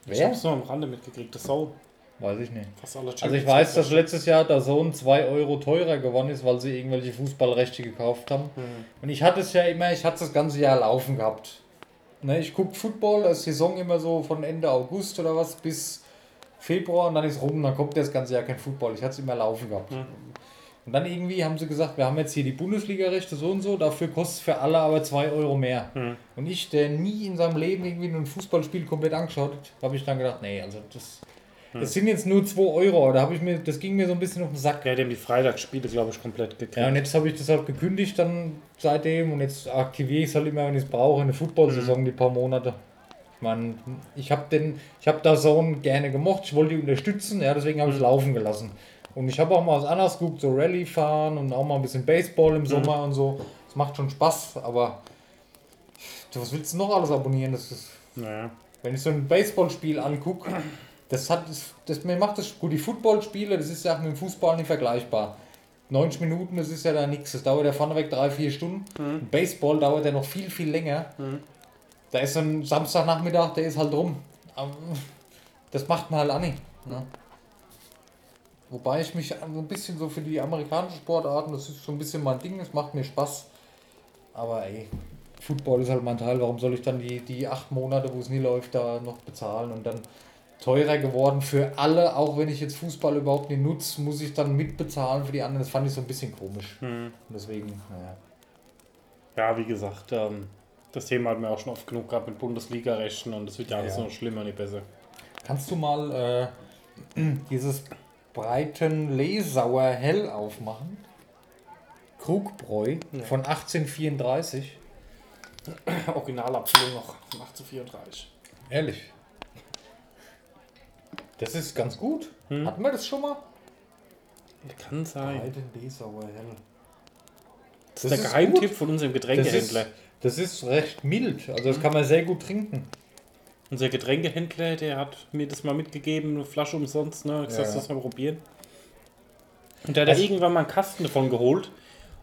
Ich Wer? hab's nur am Rande mitgekriegt, das Soul. Weiß ich nicht. Also ich weiß, dass letztes Jahr der Sohn 2 Euro teurer geworden ist, weil sie irgendwelche Fußballrechte gekauft haben. Hm. Und ich hatte es ja immer, ich hatte es das ganze Jahr laufen gehabt. Ne, ich gucke Football, das Saison immer so von Ende August oder was bis Februar und dann ist rum, dann kommt das ganze Jahr kein Football. Ich hatte es immer laufen gehabt. Mhm. Und dann irgendwie haben sie gesagt, wir haben jetzt hier die Bundesliga-Rechte so und so, dafür kostet es für alle aber 2 Euro mehr. Hm. Und ich, der nie in seinem Leben irgendwie ein Fußballspiel komplett angeschaut hat, habe ich dann gedacht, nee, also das, das sind jetzt nur 2 Euro. Da habe ich mir, das ging mir so ein bisschen auf den Sack. Ja, die haben die Freitagsspiele, glaube ich, komplett gekriegt. Ja, und jetzt habe ich das halt gekündigt dann seitdem und jetzt aktiviere ich es halt immer, wenn ich es brauche, in der Football-Saison die paar Monate. Ich meine, ich habe den, ich habe da Sohn gerne gemocht, ich wollte die unterstützen, ja, deswegen habe ich es laufen gelassen. Und ich habe auch mal was anderes geguckt, so Rallye fahren und auch mal ein bisschen Baseball im Sommer und so. Das macht schon Spaß, aber was willst du noch alles abonnieren? Das ist, Naja. wenn ich so ein Baseballspiel angucke, das hat das, das mir macht das gut. Die Footballspiele, das ist ja mit dem Fußball nicht vergleichbar. 90 Minuten, das ist ja da nichts. Das dauert ja vorneweg drei, vier Stunden. Mhm. Baseball dauert ja noch viel, viel länger. Mhm. Da ist so ein Samstagnachmittag, der ist halt rum. Das macht man halt auch nicht. Ne? Wobei ich mich so ein bisschen so für die amerikanischen Sportarten, das ist so ein bisschen mein Ding, das macht mir Spaß. Aber ey, Football ist halt mein Teil. Warum soll ich dann die, die acht Monate, wo es nie läuft, da noch bezahlen und dann teurer geworden für alle, auch wenn ich jetzt Fußball überhaupt nicht nutze, muss ich dann mitbezahlen für die anderen. Das fand ich so ein bisschen komisch. Hm. Und deswegen, naja. Ja, wie gesagt, ähm, Das Thema hatten wir auch schon oft genug gehabt mit Bundesliga-Rechten und das wird ja alles Ja. noch schlimmer, nicht besser. Kannst du mal äh, dieses breiten Lesauer Hell aufmachen? Krugbräu von 1834. Originalabfüllung noch von 1834. Ehrlich. Das ist ganz gut. Hatten wir das schon mal? Kann sein. Breiten Lesauer Hell. Das ist der Geheimtipp von unserem Das ist, Getränkehändler. das ist recht mild. Also das kann man sehr gut trinken. Unser Getränkehändler, der hat mir das mal mitgegeben, eine Flasche umsonst, ne? Ich gesagt, Ja. das mal probieren. Und da hat er Also- irgendwann mal einen Kasten davon geholt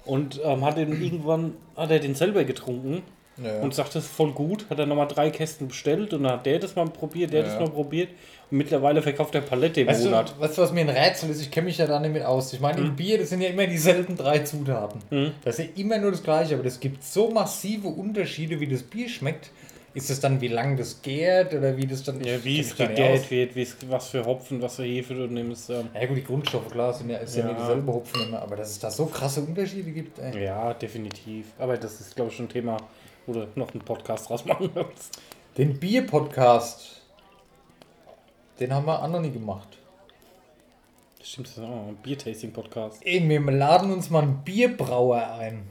und ähm, hat den irgendwann, hat er den selber getrunken Ja. und sagt, das ist voll gut. Hat er nochmal drei Kästen bestellt und dann hat der das mal probiert, der Ja. das mal probiert. Und mittlerweile verkauft er Palette im Weißt du, Monat. weißt du, was mir ein Rätsel ist? Ich kenne mich ja da nicht mit aus. Ich meine, im Bier, das sind ja immer dieselben drei Zutaten. Mhm. Das ist ja immer nur das Gleiche, aber es gibt so massive Unterschiede, wie das Bier schmeckt. Ist es dann, wie lang das gärt oder wie das dann. Ja, wie es gegärt wird, wie es, was für Hopfen, was für Hefe du nimmst. Ähm. Ja, gut, die Grundstoffe, klar, sind ja, ist ja, Ja. nicht dieselbe Hopfen immer, aber dass es da so krasse Unterschiede gibt, ey. Ja, definitiv. Aber das ist, glaube ich, schon ein Thema, wo du noch einen Podcast draus machen willst. Den Bier-Podcast, den haben wir auch noch nie gemacht. Das stimmt, das ist auch ein Bier-Tasting-Podcast. Ey, wir laden uns mal einen Bierbrauer ein,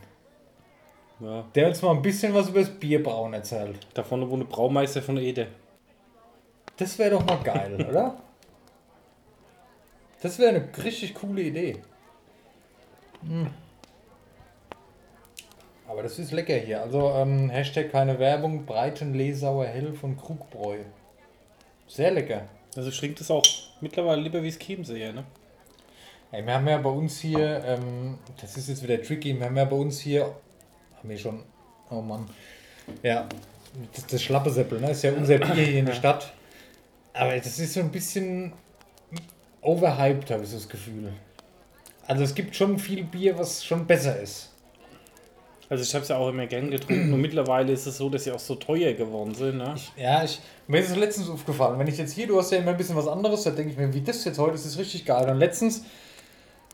Ja. der uns mal ein bisschen was über das Bierbrauen erzählt. Da vorne wohnt der Braumeister von Ede. Das wäre doch mal geil, oder? Das wäre eine richtig coole Idee. Hm. Aber das ist lecker hier. Also ähm, Hashtag keine Werbung, Breiten Lesauer Hell von Krugbräu. Sehr lecker. Also ich trinke das auch mittlerweile lieber wie es Chiemseer, ne? Ey, wir haben ja bei uns hier, ähm, das ist jetzt wieder tricky, wir haben ja bei uns hier, haben wir schon, oh Mann, ja, das, das Schlappesäppel, ne, ist ja unser Bier hier in der Stadt. Aber das ist so ein bisschen overhyped, habe ich so das Gefühl. Also es gibt schon viel Bier, was schon besser ist. Also ich habe es ja auch immer gern getrunken und mittlerweile ist es so, dass sie auch so teuer geworden sind, ne? Ich, ja, ich, mir ist es letztens aufgefallen, wenn ich jetzt hier, du hast ja immer ein bisschen was anderes, da denke ich mir, wie das jetzt heute, das ist richtig geil. Und letztens,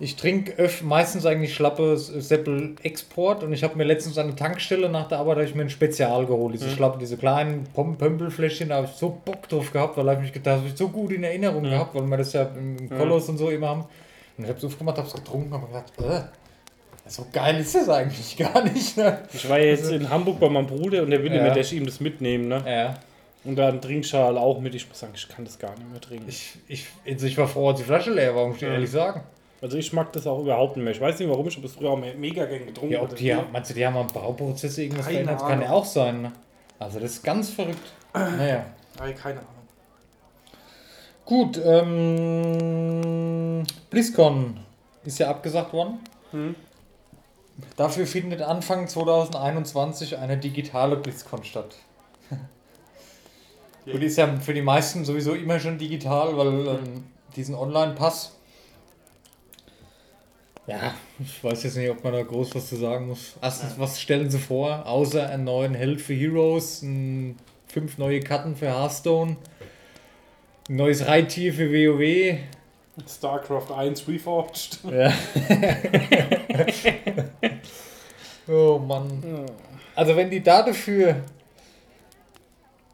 ich trinke meistens eigentlich schlappe Seppel Export und ich habe mir letztens an der Tankstelle nach der Arbeit habe ich mir ein Spezial geholt, diese schlappe, diese kleinen Pömpelfläschchen, da habe ich so Bock drauf gehabt, weil hab ich mich gedacht, habe ich so gut in Erinnerung gehabt, weil wir das ja im im Kolos und so immer haben. Und ich habe es aufgemacht, habe es getrunken, habe gedacht, äh, so geil ist das eigentlich gar nicht. Ne? Ich war ja jetzt in Hamburg bei meinem Bruder und der will Ja. immer, dass ich ihm das mitnehmen, ne? Ja. Und dann Trinkschal auch mit. Ich muss sagen, ich kann das gar nicht mehr trinken. Ich, ich, also ich war froh, als die Flasche leer war, muss ich dir Ja. ehrlich sagen. Also ich mag das auch überhaupt nicht mehr. Ich weiß nicht warum, ich habe es früher auch me- mega gern getrunken. Ja, ob die, haben- meinst du, die haben am Brauprozess irgendwas Keine verändert? Das kann ja Ahnung. auch sein. Ne? Also das ist ganz verrückt. Naja. Ey, keine Ahnung. Gut, ähm, BlizzCon ist ja abgesagt worden. Hm. Dafür findet Anfang 2021 eine digitale BlizzCon statt. Gut, die ist ja für die meisten sowieso immer schon digital, weil ähm, diesen Online-Pass. Ja, ich weiß jetzt nicht, ob man da groß was zu sagen muss. Erstens, was stellen sie vor? Außer einen neuen Held für Heroes, ein, fünf neue Karten für Hearthstone, ein neues Reittier für WoW. StarCraft 1 Reforged. Ja. oh Mann. Also wenn die da dafür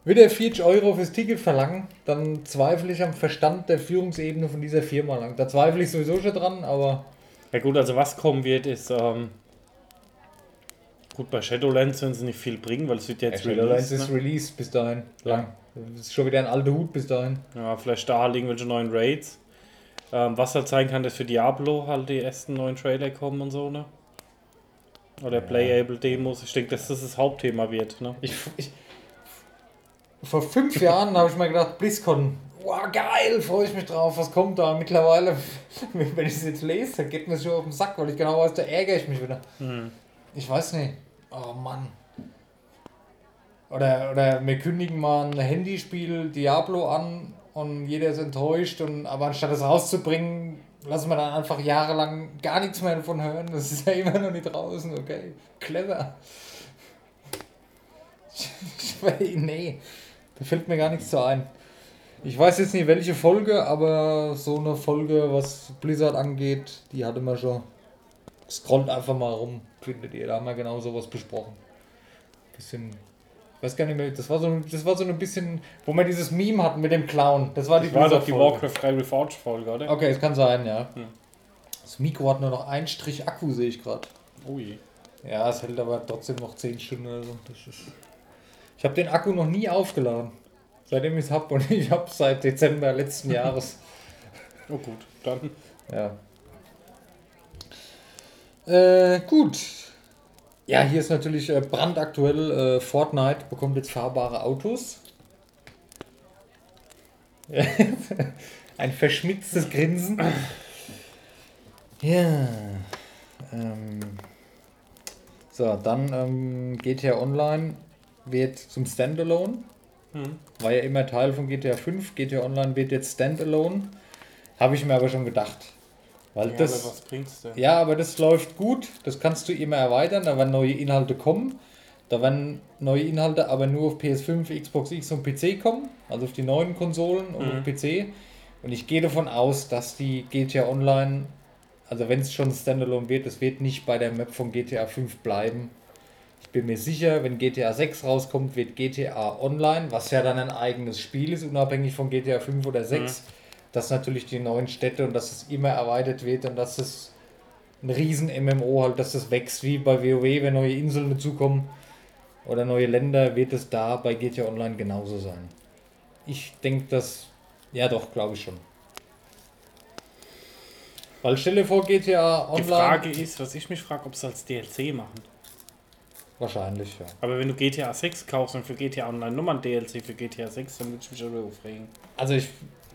wieder 40 Euro fürs Ticket verlangen, dann zweifle ich am Verstand der Führungsebene von dieser Firma lang. Da zweifle ich sowieso schon dran, aber Ja gut, also was kommen wird, ist ähm, gut bei Shadowlands werden sie nicht viel bringen, weil es wird jetzt Shadowlands released, ist ne? released bis dahin. Lang. Das ist schon wieder ein alter Hut bis dahin. Ja, vielleicht da halt irgendwelche neuen Raids. Ähm, was halt sein kann, dass für Diablo halt die ersten neuen Trailer kommen und so, ne? Oder Playable Demos. Ich denke, dass das das Hauptthema wird, ne? Ich, ich, vor fünf Jahren habe ich mir gedacht, BlizzCon, wow, geil, freue ich mich drauf, was kommt da? Mittlerweile, wenn ich es jetzt lese, dann geht mir das schon auf den Sack, weil ich genau weiß, da ärgere ich mich wieder. Hm. Ich weiß nicht. Oh Mann. Oder, oder wir kündigen mal ein Handyspiel Diablo an und jeder ist enttäuscht und aber anstatt es rauszubringen, lassen wir dann einfach jahrelang gar nichts mehr davon hören. Das ist ja immer noch nicht draußen, okay. Clever. Nee, da fällt mir gar nichts zu ein. Ich weiß jetzt nicht welche Folge, aber so eine Folge, was Blizzard angeht, die hatte man schon. Scrollt einfach mal rum, findet ihr. Da haben wir genau sowas besprochen. Bisschen Ich weiß gar nicht mehr, das war so, das war so ein bisschen, wo wir dieses Meme hatten mit dem Clown. Das war die Das war doch die. Warcraft 3 Reforged Folge, oder? Okay, es kann sein, ja. Hm. Das Mikro hat nur noch einen Strich Akku, sehe ich gerade. Ui. Ja, es hält aber trotzdem noch 10 Stunden oder so. Das ist ich habe den Akku noch nie aufgeladen. Seitdem ich es habe und ich habe es seit Dezember letzten Jahres. Oh gut, dann. Ja. Äh, gut. Ja, hier ist natürlich äh, brandaktuell äh, Fortnite bekommt jetzt fahrbare Autos. Ein verschmitztes Grinsen. Ja. Ähm. So, dann ähm, GTA Online wird zum Standalone. Hm. War ja immer Teil von GTA 5. GTA Online wird jetzt Standalone. Habe ich mir aber schon gedacht. Weil Ja, das. aber was bringt's denn? Ja, aber das läuft gut. Das kannst du immer erweitern. Da werden neue Inhalte kommen. Da werden neue Inhalte aber nur auf PS5, Xbox X und PC kommen. Also auf die neuen Konsolen und Mhm. auf PC. Und ich gehe davon aus, dass die GTA Online, also wenn es schon Standalone wird, es wird nicht bei der Map von GTA 5 bleiben. Bin mir sicher, wenn GTA 6 rauskommt, wird GTA Online, was ja dann ein eigenes Spiel ist, unabhängig von GTA 5 oder 6, dass natürlich die neuen Städte und dass es immer erweitert wird und dass es ein riesen MMO halt, dass das wächst wie bei WoW, wenn neue Inseln dazukommen oder neue Länder, wird es da bei GTA Online genauso sein. Ich denke, dass, ja doch, glaube ich schon. Weil stell dir vor, GTA Online. Die Frage ist, was ich mich frage, ob sie als DLC machen. Wahrscheinlich, ja. Aber wenn du GTA 6 kaufst und für GTA Online nochmal ein DLC für GTA 6, dann würde ich mich darüber aufregen. Also ich,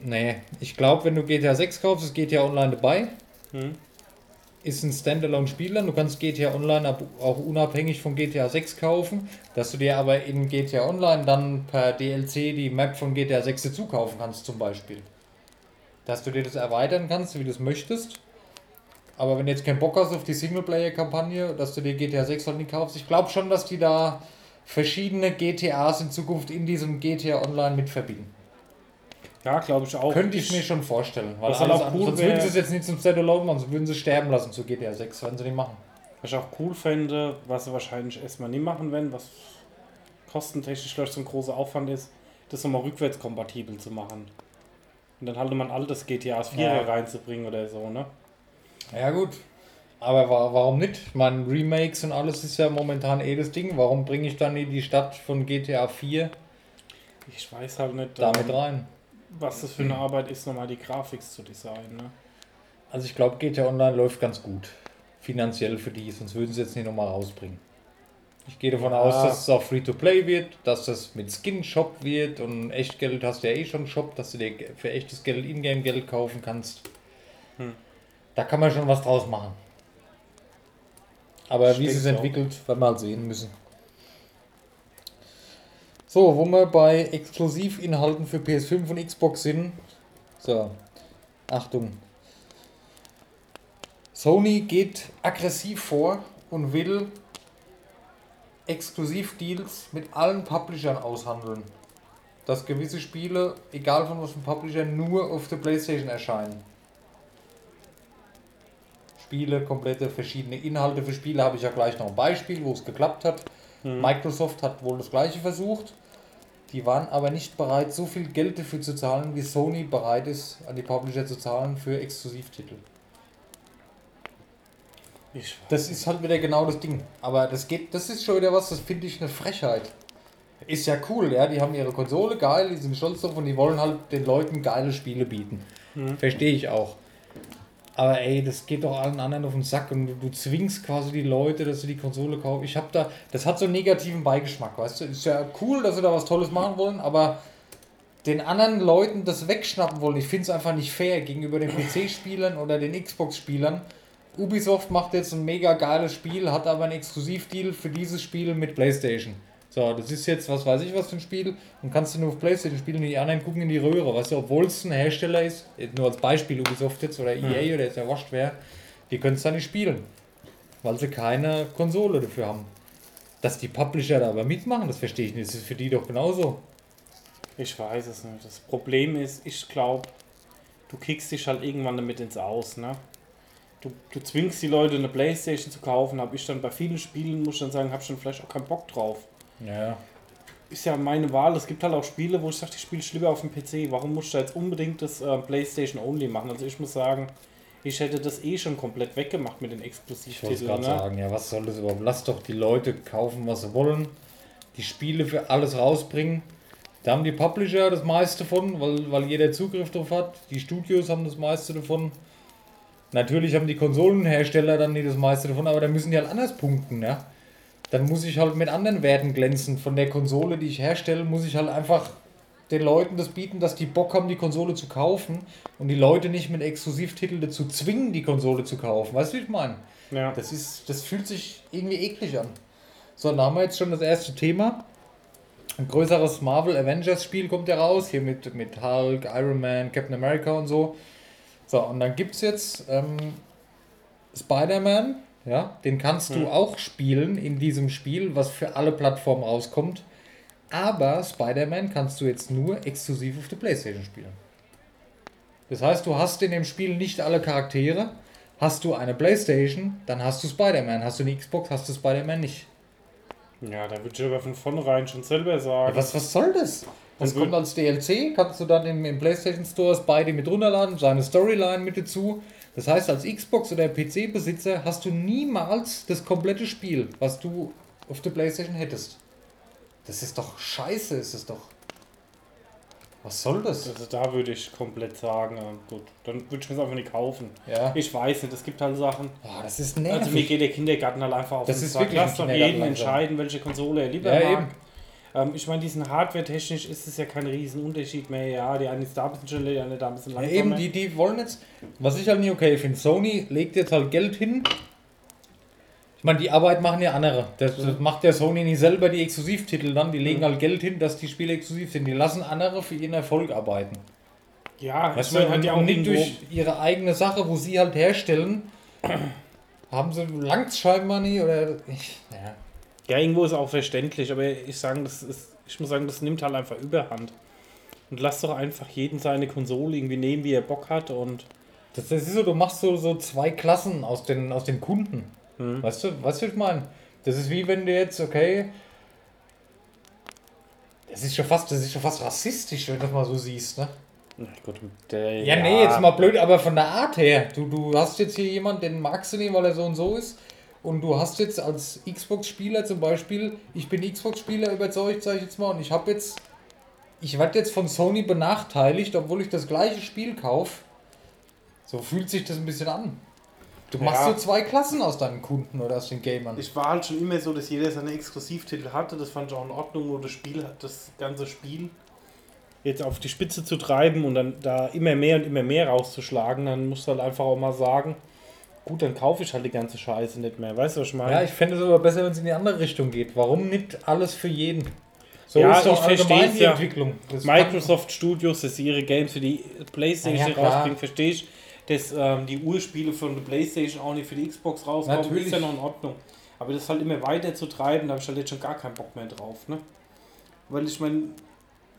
nee, ich glaube, wenn du GTA 6 kaufst, ist GTA Online dabei. Hm? Ist ein Standalone-Spieler. Du kannst GTA Online auch unabhängig von GTA 6 kaufen. Dass du dir aber in GTA Online dann per DLC die Map von GTA 6 dazu kaufen kannst, zum Beispiel. Dass du dir das erweitern kannst, wie du es möchtest. Aber wenn du jetzt keinen Bock hast auf die Singleplayer-Kampagne, dass du dir GTA 6 halt nicht kaufst, ich glaube schon, dass die da verschiedene GTAs in Zukunft in diesem GTA Online mit verbinden. Ja, glaube ich auch. Könnte ich mir schon vorstellen. Weil Was halt alles auch andere- cool sonst würden sie es jetzt nicht zum Standalone machen, sonst würden sie sterben lassen zu GTA 6, wenn sie nicht machen. Was ich auch cool fände, was sie wahrscheinlich erstmal nie machen werden, was kostentechnisch vielleicht so ein großer Aufwand ist, das nochmal rückwärtskompatibel zu machen. Und dann halt mal ein altes GTA 4 Ja. reinzubringen oder so, ne? Ja gut. Aber wa warum nicht? Ich meine, Remakes und alles ist ja momentan eh das Ding. Warum bringe ich dann in die Stadt von GTA 4 Ich weiß halt nicht, damit ähm, rein? was das für eine Arbeit ist, nochmal die Grafik zu designen, ne? Also ich glaube, GTA Online läuft ganz gut. Finanziell für die, sonst würden sie jetzt nicht nochmal rausbringen. Ich gehe davon Ja. aus, dass es auch Free-to-Play wird, dass das mit Skin-Shop wird und Echtgeld hast du ja eh schon Shop, dass du dir für echtes Geld Ingame-Geld kaufen kannst. Hm. Da kann man schon was draus machen. Aber Ich wie es sich entwickelt, werden wir halt sehen müssen. So, wo wir bei Exklusivinhalten für PS5 und Xbox sind. So, Achtung. Sony geht aggressiv vor und will Exklusivdeals mit allen Publishern aushandeln. Dass gewisse Spiele, egal von was für Publisher, nur auf der Playstation erscheinen. Spiele, komplette verschiedene Inhalte für Spiele habe ich ja gleich noch ein Beispiel, wo es geklappt hat. Microsoft hat wohl das gleiche versucht. Die waren aber nicht bereit, so viel Geld dafür zu zahlen, wie Sony bereit ist, an die Publisher zu zahlen für Exklusivtitel. Ich Das ist halt wieder genau das Ding. Aber das geht, das ist schon wieder was, das finde ich eine Frechheit. Ist ja cool, ja, die haben ihre Konsole, geil, die sind stolz drauf und die wollen halt den Leuten geile Spiele bieten. Verstehe ich auch. Aber ey, das geht doch allen anderen auf den Sack und du, du zwingst quasi die Leute, dass sie die Konsole kaufen. Ich habe da, das hat so einen negativen Beigeschmack, weißt du? Ist ja cool, dass sie da was Tolles machen wollen, aber den anderen Leuten das wegschnappen wollen, ich finde es einfach nicht fair gegenüber den PC-Spielern oder den Xbox-Spielern. Ubisoft macht jetzt ein mega geiles Spiel, hat aber einen Exklusivdeal für dieses Spiel mit PlayStation. So, das ist jetzt, was weiß ich, was für ein Spiel und kannst du nur auf PlayStation spielen und die anderen gucken in die Röhre, weißt du, obwohl es ein Hersteller ist, nur als Beispiel Ubisoft jetzt oder EA oder jetzt ja wascht wer, die können es dann nicht spielen, weil sie keine Konsole dafür haben. Dass die Publisher da aber mitmachen, das verstehe ich nicht, das ist für die doch genauso. Ich weiß es nicht. Das Problem ist, ich glaube, du kickst dich halt irgendwann damit ins Aus, ne? Du, du zwingst die Leute eine Playstation zu kaufen, habe ich dann bei vielen Spielen, muss ich dann sagen, habe schon vielleicht auch keinen Bock drauf. Ja. ist ja meine Wahl. Es gibt halt auch Spiele, wo ich sage, ich spiele lieber auf dem PC. Warum muss ich da jetzt unbedingt das äh, PlayStation Only machen? Also ich muss sagen, ich hätte das eh schon komplett weggemacht mit den Ich wollte Exklusivtiteln. Ne? sagen, ja, was soll das überhaupt? Lass doch die Leute kaufen, was sie wollen. Die Spiele für alles rausbringen. Da haben die Publisher das meiste von, weil, weil jeder Zugriff drauf hat. Die Studios haben das meiste davon. Natürlich haben die Konsolenhersteller dann nicht das meiste davon, aber da müssen die halt anders punkten, ja. Dann muss ich halt mit anderen Werten glänzen. Von der Konsole, die ich herstelle, muss ich halt einfach den Leuten das bieten, dass die Bock haben, die Konsole zu kaufen und die Leute nicht mit Exklusivtiteln dazu zwingen, die Konsole zu kaufen. Weißt du, wie ich meine? Ja. Das ist, das fühlt sich irgendwie eklig an. So, dann haben wir jetzt schon das erste Thema. Ein größeres Marvel Avengers Spiel kommt ja raus, hier mit, mit Hulk, Iron Man, Captain America und so. So, und dann gibt es jetzt ähm, Spider-Man, ja, den kannst du Hm. auch spielen in diesem Spiel, was für alle Plattformen rauskommt. Aber Spider-Man kannst du jetzt nur exklusiv auf der Playstation spielen. Das heißt, du hast in dem Spiel nicht alle Charaktere. Hast du eine Playstation, dann hast du Spider-Man. Hast du eine Xbox, hast du Spider-Man nicht. ja, da würde ich aber von vornherein schon selber sagen. Ja, was, was soll das? Das kommt als DLC, kannst du dann im, im PlayStation Store beide mit runterladen, seine Storyline mit dazu. Das heißt, als Xbox- oder PC-Besitzer hast du niemals das komplette Spiel, was du auf der PlayStation hättest. Das ist doch scheiße, ist es doch. Was soll das? Also da würde ich komplett sagen, gut, dann würde ich mir es einfach nicht kaufen. Ja. Ich weiß nicht, es gibt halt Sachen. Oh, das ist Also mir nervig. geht der Kindergarten halt einfach auf Das den ist Sack. Lass doch jeden entscheiden, welche Konsole er lieber Ja, mag. eben. Ähm, ich meine, diesen Hardware-technisch ist es ja kein Riesenunterschied mehr. Ja, die eine ist da ein bisschen schneller, die andere da ein bisschen Ja, langsamer. eben, die, die wollen jetzt, was ich halt nicht okay finde, Sony legt jetzt halt Geld hin. Ich meine, die Arbeit machen ja andere. Das, das macht ja Sony nicht selber die Exklusivtitel dann. Die legen Mhm. halt Geld hin, dass die Spiele exklusiv sind. Die lassen andere für ihren Erfolg arbeiten. ja, Weißt meine, du, und, ja auch nicht durch ihre eigene Sache, wo sie halt herstellen, haben sie langs scheinbar nie oder. Ich, ja. Ja, irgendwo ist auch verständlich, aber ich sagen, das ist, ich muss sagen, das nimmt halt einfach Überhand. Und lass doch einfach jeden seine Konsole irgendwie nehmen, wie er Bock hat und Das, das ist so, du machst so, so zwei Klassen aus den, aus den Kunden. hm. Weißt du, weißt du, was ich meine? Das ist wie wenn du jetzt, okay. Das ist schon fast, das ist schon fast rassistisch, wenn du das mal so siehst, ne? Na gut, der, Ja, nee, jetzt mal blöd, aber von der Art her. Du, du hast jetzt hier jemanden, den magst du nicht, weil er so und so ist. Und du hast jetzt als Xbox-Spieler zum Beispiel, ich bin Xbox-Spieler überzeugt, sag ich jetzt mal, und ich habe jetzt, ich werde jetzt von Sony benachteiligt, obwohl ich das gleiche Spiel kaufe. So fühlt sich das ein bisschen an. Du machst Ja. so zwei Klassen aus deinen Kunden oder aus den Gamern. Ich war halt schon immer so, dass jeder seine Exklusivtitel hatte. Das fand ich auch in Ordnung, nur das Spiel, das ganze Spiel jetzt auf die Spitze zu treiben und dann da immer mehr und immer mehr rauszuschlagen, dann musst du halt einfach auch mal sagen, gut, dann kaufe ich halt die ganze Scheiße nicht mehr. Weißt du, was ich meine? Ja, ich fände es aber besser, wenn es in die andere Richtung geht. Warum nicht alles für jeden? So Ja, ist doch ich allgemein die ja. Entwicklung. Das Microsoft Studios, dass sie ihre Games für die Playstation Ja, rausbringen, verstehe ich. Dass ähm, die Urspiele von der Playstation auch nicht für die Xbox rauskommen, Natürlich. ist ja noch in Ordnung. Aber das halt immer weiter zu treiben, da habe ich halt jetzt schon gar keinen Bock mehr drauf. Ne? Weil ich meine,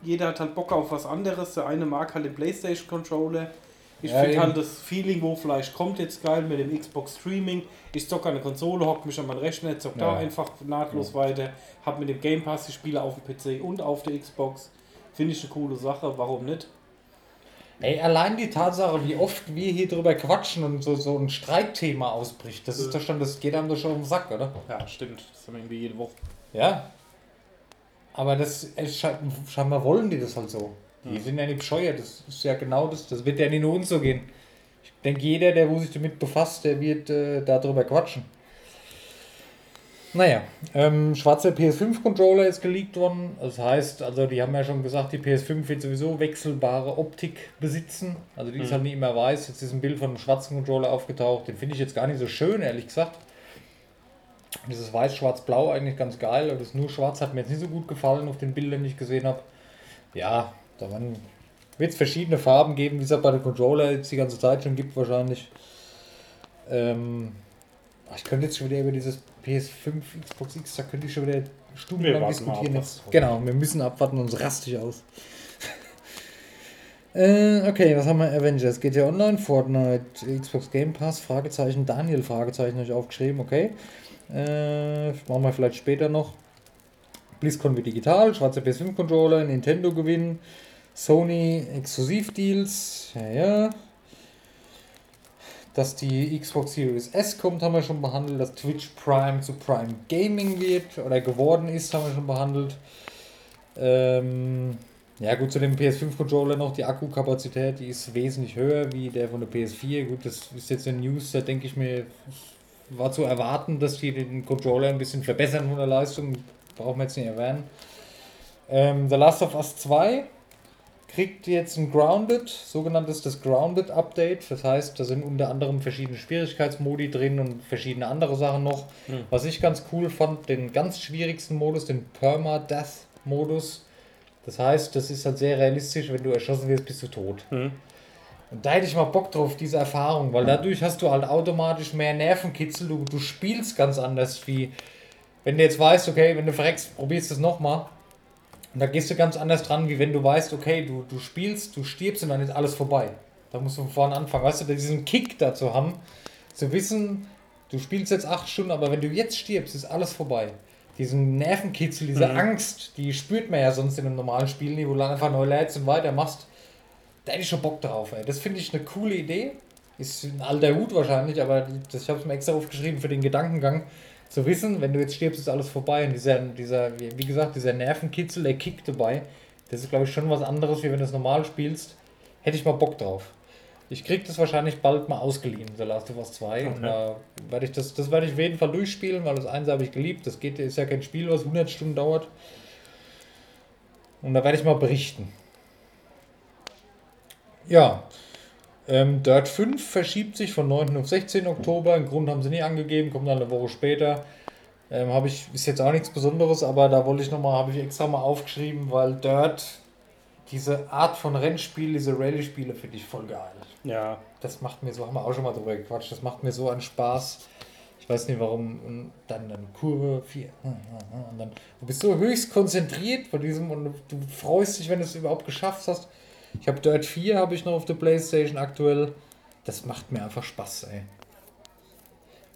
jeder hat halt Bock auf was anderes. Der eine mag halt den Playstation Controller. Ich Ja, finde halt das Feeling, wo vielleicht kommt jetzt geil mit dem Xbox Streaming. Ich zocke an der Konsole, hock mich an meinen Rechner, zock da Ja. einfach nahtlos weiter. Hab mit dem Game Pass die Spiele auf dem PC und auf der Xbox. Finde ich eine coole Sache, warum nicht? Ey, allein die Tatsache, wie oft wir hier drüber quatschen und so, so ein Streitthema ausbricht, das ist doch schon, das geht einem doch schon auf den Sack, oder? Ja, stimmt. Das haben wir irgendwie jede Woche. Ja. Aber das scheinbar wollen die das halt so. Die sind ja nicht bescheuert, das ist ja genau das. Das wird ja nicht nur uns so gehen. Ich denke, jeder, der wo sich damit befasst, der wird äh, darüber quatschen. Naja, ähm, schwarzer PS5-Controller ist geleakt worden. Das heißt, also die haben ja schon gesagt, die PS5 wird sowieso wechselbare Optik besitzen. Also die ist Mhm. halt nicht immer weiß. Jetzt ist ein Bild von einem schwarzen Controller aufgetaucht. Den finde ich jetzt gar nicht so schön, ehrlich gesagt. Dieses Weiß-Schwarz-Blau eigentlich ganz geil, aber das nur Schwarz hat mir jetzt nicht so gut gefallen auf den Bildern, die ich gesehen habe. Ja, da wird es verschiedene Farben geben, wie es auch bei den Controller jetzt die ganze Zeit schon gibt wahrscheinlich. Ähm, ach, ich könnte jetzt schon wieder über dieses PS5, Xbox X, da könnte ich schon wieder stundenlang diskutieren. Jetzt. Genau, wir müssen abwarten, sonst raste ich aus. Äh, okay, was haben wir? Avengers, GTA Online, Fortnite, Xbox Game Pass, Fragezeichen, Daniel, Fragezeichen habe ich aufgeschrieben, okay. Äh, machen wir vielleicht später noch. BlizzCon wird digital, schwarze PS5-Controller, Nintendo gewinnen, Sony Exklusivdeals, ja, ja. Dass die Xbox Series S kommt, haben wir schon behandelt. Dass Twitch Prime zu Prime Gaming wird oder geworden ist, haben wir schon behandelt. Ähm, ja gut, zu dem PS5-Controller noch die Akkukapazität, die ist wesentlich höher wie der von der PS4. Gut, das ist jetzt eine News, da denke ich mir, war zu erwarten, dass die den Controller ein bisschen verbessern von der Leistung. Brauchen wir jetzt nicht erwähnen. Ähm, The Last of Us 2 kriegt jetzt ein Grounded, sogenanntes das Grounded Update. Das heißt, da sind unter anderem verschiedene Schwierigkeitsmodi drin und verschiedene andere Sachen noch. Hm. Was ich ganz cool fand, den ganz schwierigsten Modus, den Perma-Death-Modus. Das heißt, das ist halt sehr realistisch, wenn du erschossen wirst, bist du tot. Hm. Und da hätte ich mal Bock drauf, diese Erfahrung, weil dadurch hast du halt automatisch mehr Nervenkitzel, du, du spielst ganz anders, wie wenn du jetzt weißt, okay, wenn du verreckst, probierst du es nochmal. Und da gehst du ganz anders dran, wie wenn du weißt, okay, du, du spielst, du stirbst und dann ist alles vorbei. Da musst du von vorne anfangen. Weißt du, diesen Kick dazu haben, zu wissen, du spielst jetzt acht Stunden, aber wenn du jetzt stirbst, ist alles vorbei. Diesen Nervenkitzel, diese Mhm. Angst, die spürt man ja sonst in einem normalen Spiel nie, wo du einfach neu lädst und weitermachst. Da hätte ich schon Bock drauf, ey. Das finde ich eine coole Idee. Ist ein alter Hut wahrscheinlich, aber das, ich habe es mir extra aufgeschrieben für den Gedankengang. Zu wissen, wenn du jetzt stirbst, ist alles vorbei. Und dieser, dieser, wie gesagt, dieser Nervenkitzel, der Kick dabei, das ist, glaube ich, schon was anderes, wie wenn du es normal spielst. Hätte ich mal Bock drauf. Ich krieg das wahrscheinlich bald mal ausgeliehen, The Last of Us 2. Und Okay. da werde ich das, das werde ich auf jeden Fall durchspielen, weil das eins habe ich geliebt. Das geht, ist ja kein Spiel, was 100 Stunden dauert. Und da werde ich mal berichten. Ja, ähm, Dirt 5 verschiebt sich von 9. auf 16. Oktober. Einen Grund haben sie nie angegeben, kommt dann eine Woche später. Ähm, habe ich, ist jetzt auch nichts Besonderes, aber da wollte ich nochmal, habe ich extra mal aufgeschrieben, weil Dirt, diese Art von Rennspiel, diese Rallye-Spiele finde ich voll geil. Ja, Das macht mir so, haben wir auch schon mal drüber gequatscht, das macht mir so einen Spaß. Ich weiß nicht warum. Und dann, dann Kurve 4. Und dann, du bist so höchst konzentriert von diesem und du freust dich, wenn du es überhaupt geschafft hast. Ich habe Dirt 4 habe ich noch auf der Playstation aktuell. Das macht mir einfach Spaß, ey.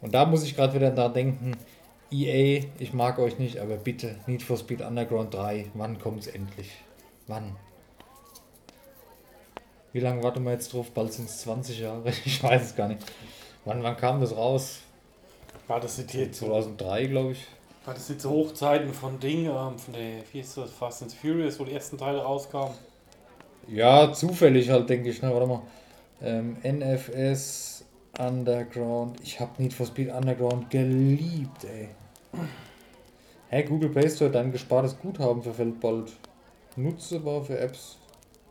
Und da muss ich gerade wieder daran denken, EA, ich mag euch nicht, aber bitte, Need for Speed Underground 3, wann kommt es endlich? Wann? Wie lange warten wir jetzt drauf? Bald sind es 20 Jahre. Ich weiß es gar nicht. Wann, wann kam das raus? war das nicht jetzt 2003, glaube ich. War das jetzt Hochzeiten von Ding, ähm, von der, wie ist das, Fast and Furious, wo die ersten Teile rauskamen? Ja, zufällig halt, denke ich. Ne? Warte mal. Ähm, NFS Underground. Ich habe Need for Speed Underground geliebt, ey. Hey, Google Play Store, dein gespartes Guthaben verfällt bald. Nutzbar für Apps.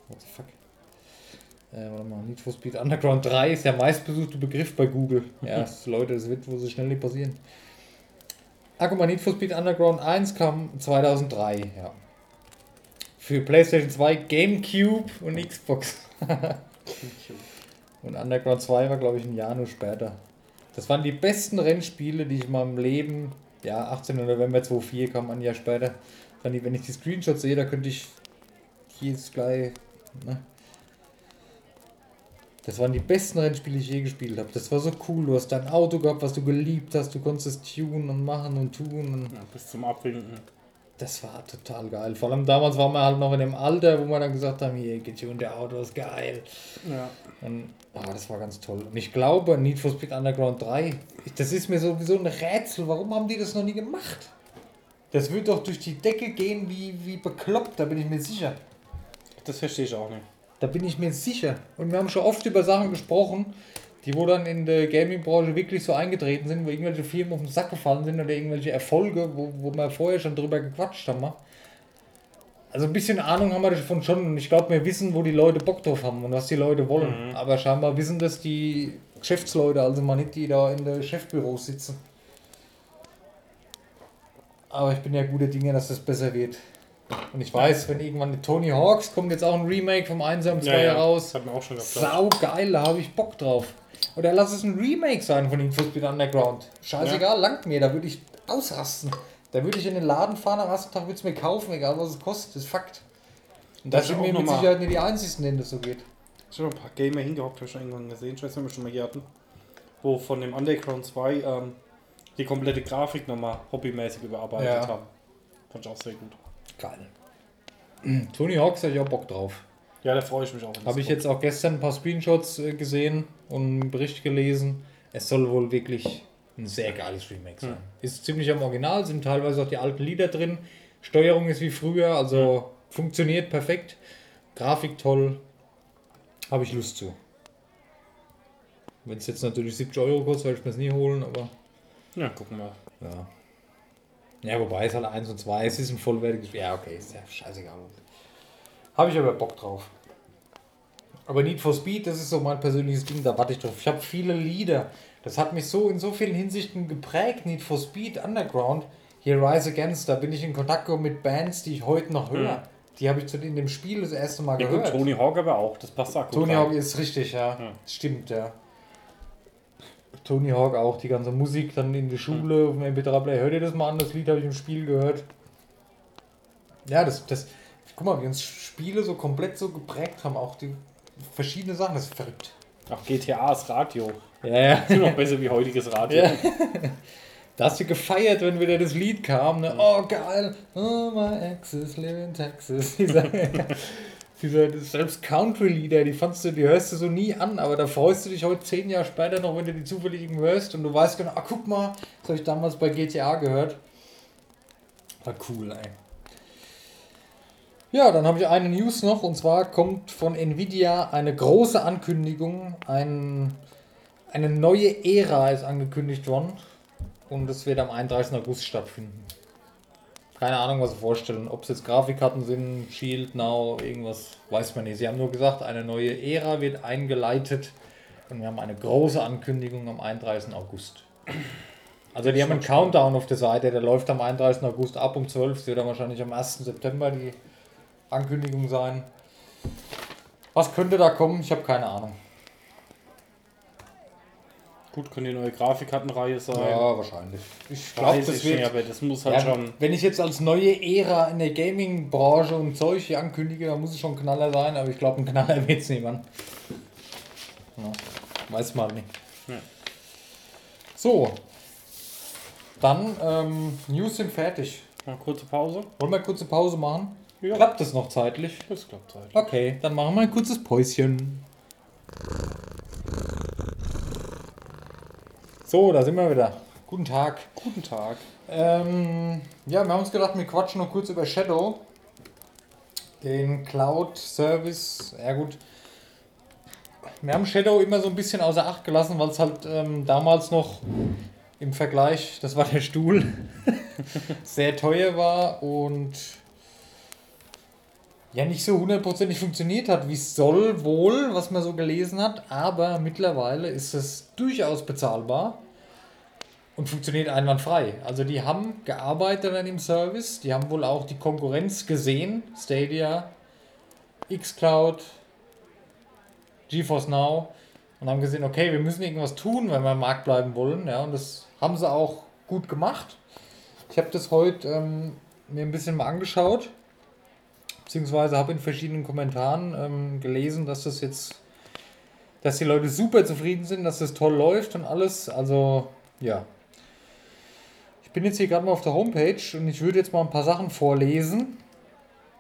What the fuck? Äh, warte mal, Need for Speed Underground 3 ist der meistbesuchte Begriff bei Google. Ja, das, Leute, das wird wohl so schnell nicht passieren. Ah, guck mal, Need for Speed Underground 1 kam 2003, ja. Für PlayStation 2, GameCube und Xbox. Und Underground 2 war, glaube ich, ein Jahr nur später. Das waren die besten Rennspiele, die ich in meinem Leben, ja, 18. November 2004 kam ein Jahr später. Wenn ich, wenn ich die Screenshots sehe, da könnte ich hier ist gleich, ne? Das waren die besten Rennspiele, die ich je gespielt habe. Das war so cool. Du hast dein Auto gehabt, was du geliebt hast. Du konntest es tunen und machen und tun. Und Ja, bis zum Abwinken. Das war total geil. Vor allem damals waren wir halt noch in dem Alter, wo wir dann gesagt haben, hier, getunte Auto ist geil. Ja. Und ah, das war ganz toll. Und ich glaube, Need for Speed Underground 3, ich- das ist mir sowieso ein Rätsel. Warum haben die das noch nie gemacht? Das wird doch durch die Decke gehen wie, wie bekloppt, da bin ich mir sicher. Das verstehe ich auch nicht. Da bin ich mir sicher. Und wir haben schon oft über Sachen gesprochen, die wo dann in der Gaming-Branche wirklich so eingetreten sind, wo irgendwelche Firmen auf den Sack gefallen sind oder irgendwelche Erfolge, wo, wo wir vorher schon drüber gequatscht haben. ne? Also ein bisschen Ahnung haben wir davon schon und ich glaube, wir wissen, wo die Leute Bock drauf haben und was die Leute wollen. Mhm. Aber scheinbar wissen das die Geschäftsleute, also mal nicht die da in der Chefbüros sitzen. Aber ich bin ja guter Dinge, dass das besser wird. Und ich weiß, wenn irgendwann die Tony Hawks kommt jetzt auch ein Remake vom 1 am 2 raus. Das hat mir auch schon. Sau geil, da habe ich Bock drauf. Oder lass es ein Remake sein von Need for Speed Underground. Scheißegal, langt mir, da würde ich ausrasten. Da würde ich in den Laden fahren, am ersten Tag würde es mir kaufen, egal was es kostet, das ist Fakt. Und da Das sind wir mit Sicherheit nicht die Einzigen, denen das so geht. Ich habe ein paar Gamer hingehockt, habe ich schon irgendwann gesehen, ich weiß nicht, ob wir schon mal hier hatten, wo von dem Underground 2 ähm, die komplette Grafik nochmal hobbymäßig überarbeitet Ja. haben. Fand ich auch sehr gut. Geil. Tony Hawks hätte ich auch Bock drauf. Ja, da freue ich mich auch. Habe ich jetzt auch gestern ein paar Screenshots äh, gesehen und einen Bericht gelesen. Es soll wohl wirklich ein sehr geiles Remake sein. Ist ziemlich am Original, sind teilweise auch die alten Lieder drin. Steuerung ist wie früher, also funktioniert perfekt. Grafik toll. Habe ich Lust zu. Wenn es jetzt natürlich 70 Euro kostet, werde ich mir es nie holen, aber Ja, gucken wir. ja. Ja, wobei es halt 1 und 2, es ist ein vollwertiges. Ja, okay, ist ja scheißegal. Habe ich aber Bock drauf. Aber Need for Speed, das ist so mein persönliches Ding, da warte ich drauf. Ich habe viele Lieder. Das hat mich so in so vielen Hinsichten geprägt. Need for Speed, Underground, hier Rise Against, da bin ich in Kontakt gekommen mit Bands, die ich heute noch höre. Die habe ich zu- in dem Spiel das erste Mal Ja, gut, gehört. Tony Hawk aber auch. Das passt auch gut. Tony. Hawk ist richtig, ja. Ja. Stimmt, ja. Tony Hawk auch, die ganze Musik dann in der Schule, auf dem MP3-Player. Hört ihr das mal an? Das Lied habe ich im Spiel gehört. Ja, das, das, guck mal, wie uns Spiele so komplett so geprägt haben, auch die verschiedene Sachen, das ist verrückt. Auch GTA ist Radio. Ja, ja. Ist noch besser wie heutiges Radio. Ja. Da hast du gefeiert, wenn wieder das Lied kam, ne? Oh, geil. Oh, my exes live in Texas. Dieser, dieser das selbst Country-Lieder, die fandst du, die hörst du so nie an, aber da freust du dich heute zehn Jahre später noch, wenn du die zufällig irgendwo hörst und du weißt genau, ah, guck mal, das habe ich damals bei GTA gehört. War cool, ey. Ja, dann habe ich eine News noch und zwar kommt von Nvidia eine große Ankündigung, ein, eine neue Ära ist angekündigt worden und das wird am 31. August stattfinden. Keine Ahnung, was sie vorstellen. Ob es jetzt Grafikkarten sind, Shield, Now, irgendwas, weiß man nicht. Sie haben nur gesagt, eine neue Ära wird eingeleitet und wir haben eine große Ankündigung am 31. August. Also die haben einen Countdown auf der Seite, der läuft am 31. August ab um 12. Es wird wahrscheinlich am 1. September die Ankündigung sein. Was könnte da kommen? Ich habe keine Ahnung. Gut, könnte die neue Grafikkartenreihe sein. Ja, wahrscheinlich. Ich glaube, das wird. aber das muss halt Ja, schon. wenn ich jetzt als neue Ära in der Gaming-Branche und Zeug hier ankündige, dann muss es schon ein Knaller sein, aber ich glaube, ein Knaller wird es niemand. Ja, weiß man nicht. Ja. So. Dann, ähm, News sind fertig. Mal kurze Pause. Wollen wir kurze Pause machen? Ja. Klappt das noch zeitlich? Das klappt halt. Okay, dann machen wir ein kurzes Päuschen. So, da sind wir wieder. Guten Tag. Guten Tag. Ähm, ja, wir haben uns gedacht, wir quatschen noch kurz über Shadow. Den Cloud-Service. Ja, gut. Wir haben Shadow immer so ein bisschen außer Acht gelassen, weil es halt ähm, damals noch im Vergleich, das war der Stuhl, sehr teuer war und ja nicht so hundertprozentig funktioniert hat, wie es soll wohl, was man so gelesen hat. Aber mittlerweile ist es durchaus bezahlbar und funktioniert einwandfrei. Also die haben gearbeitet an dem Service, die haben wohl auch die Konkurrenz gesehen, Stadia, xCloud, GeForce Now und haben gesehen, okay, wir müssen irgendwas tun, wenn wir am Markt bleiben wollen. Ja, und das haben sie auch gut gemacht. Ich habe das heute ähm, mir ein bisschen mal angeschaut, beziehungsweise habe in verschiedenen Kommentaren ähm, gelesen, dass das jetzt, dass die Leute super zufrieden sind, dass das toll läuft und alles. Also ja, ich bin jetzt hier gerade mal auf der Homepage und ich würde jetzt mal ein paar Sachen vorlesen,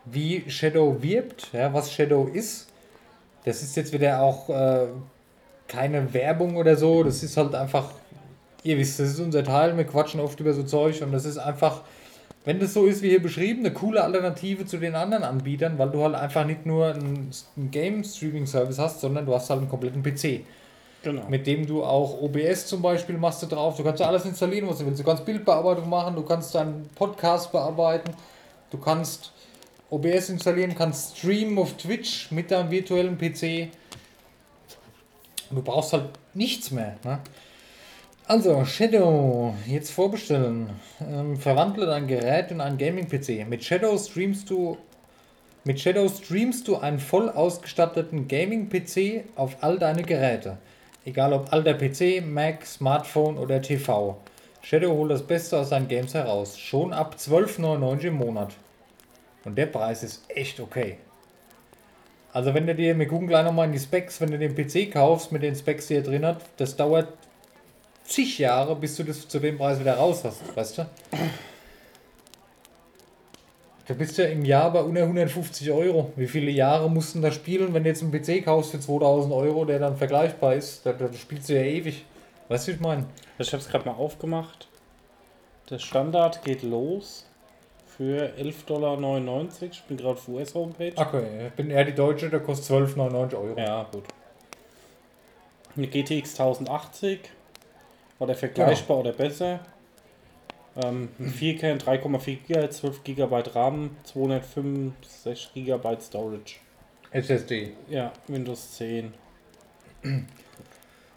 wie Shadow wirbt, ja, was Shadow ist. Das ist jetzt wieder auch äh, keine Werbung oder so, das ist halt einfach, ihr wisst, das ist unser Teil, wir quatschen oft über so Zeug und das ist einfach, wenn das so ist wie hier beschrieben, eine coole Alternative zu den anderen Anbietern, weil du halt einfach nicht nur einen, einen Game-Streaming-Service hast, sondern du hast halt einen kompletten PC Genau. mit dem du auch OBS zum Beispiel machst du drauf. Du kannst ja alles installieren, was du willst. Du kannst Bildbearbeitung machen, du kannst deinen Podcast bearbeiten, du kannst OBS installieren, kannst streamen auf Twitch mit deinem virtuellen PC. Und du brauchst halt nichts mehr. Ne? Also, Shadow, jetzt vorbestellen. Ähm, verwandle dein Gerät in einen Gaming-PC. Mit Shadow streamst du mit Shadow streamst du einen voll ausgestatteten Gaming-PC auf all deine Geräte. Egal ob alter PC, Mac, Smartphone oder TV. Shadow holt das Beste aus seinen Games heraus. Schon ab 12,99 im Monat. Und der Preis ist echt okay. Also wenn du dir, wir gucken gleich nochmal in die Specs, wenn du den PC kaufst mit den Specs, die er drin hat, das dauert zig Jahre, bis du das zu dem Preis wieder raus hast, weißt du? Du bist ja im Jahr bei unter 150 Euro. Wie viele Jahre mussten da spielen, wenn du jetzt einen PC kaufst für 2000 Euro, der dann vergleichbar ist? Da, da spielst du ja ewig. Weißt du, ich meine? Ich habe es gerade mal aufgemacht. Der Standard geht los für 11,99 Dollar. Ich bin gerade auf US-Homepage. Okay, ich bin eher die Deutsche, der kostet 12,99 Euro. Ja, gut. Eine GTX 1080 oder vergleichbar oder besser. Ähm, ein 4K, 3,4 GHz, 12 GB RAM, 265 GB Storage. SSD. Ja, Windows 10.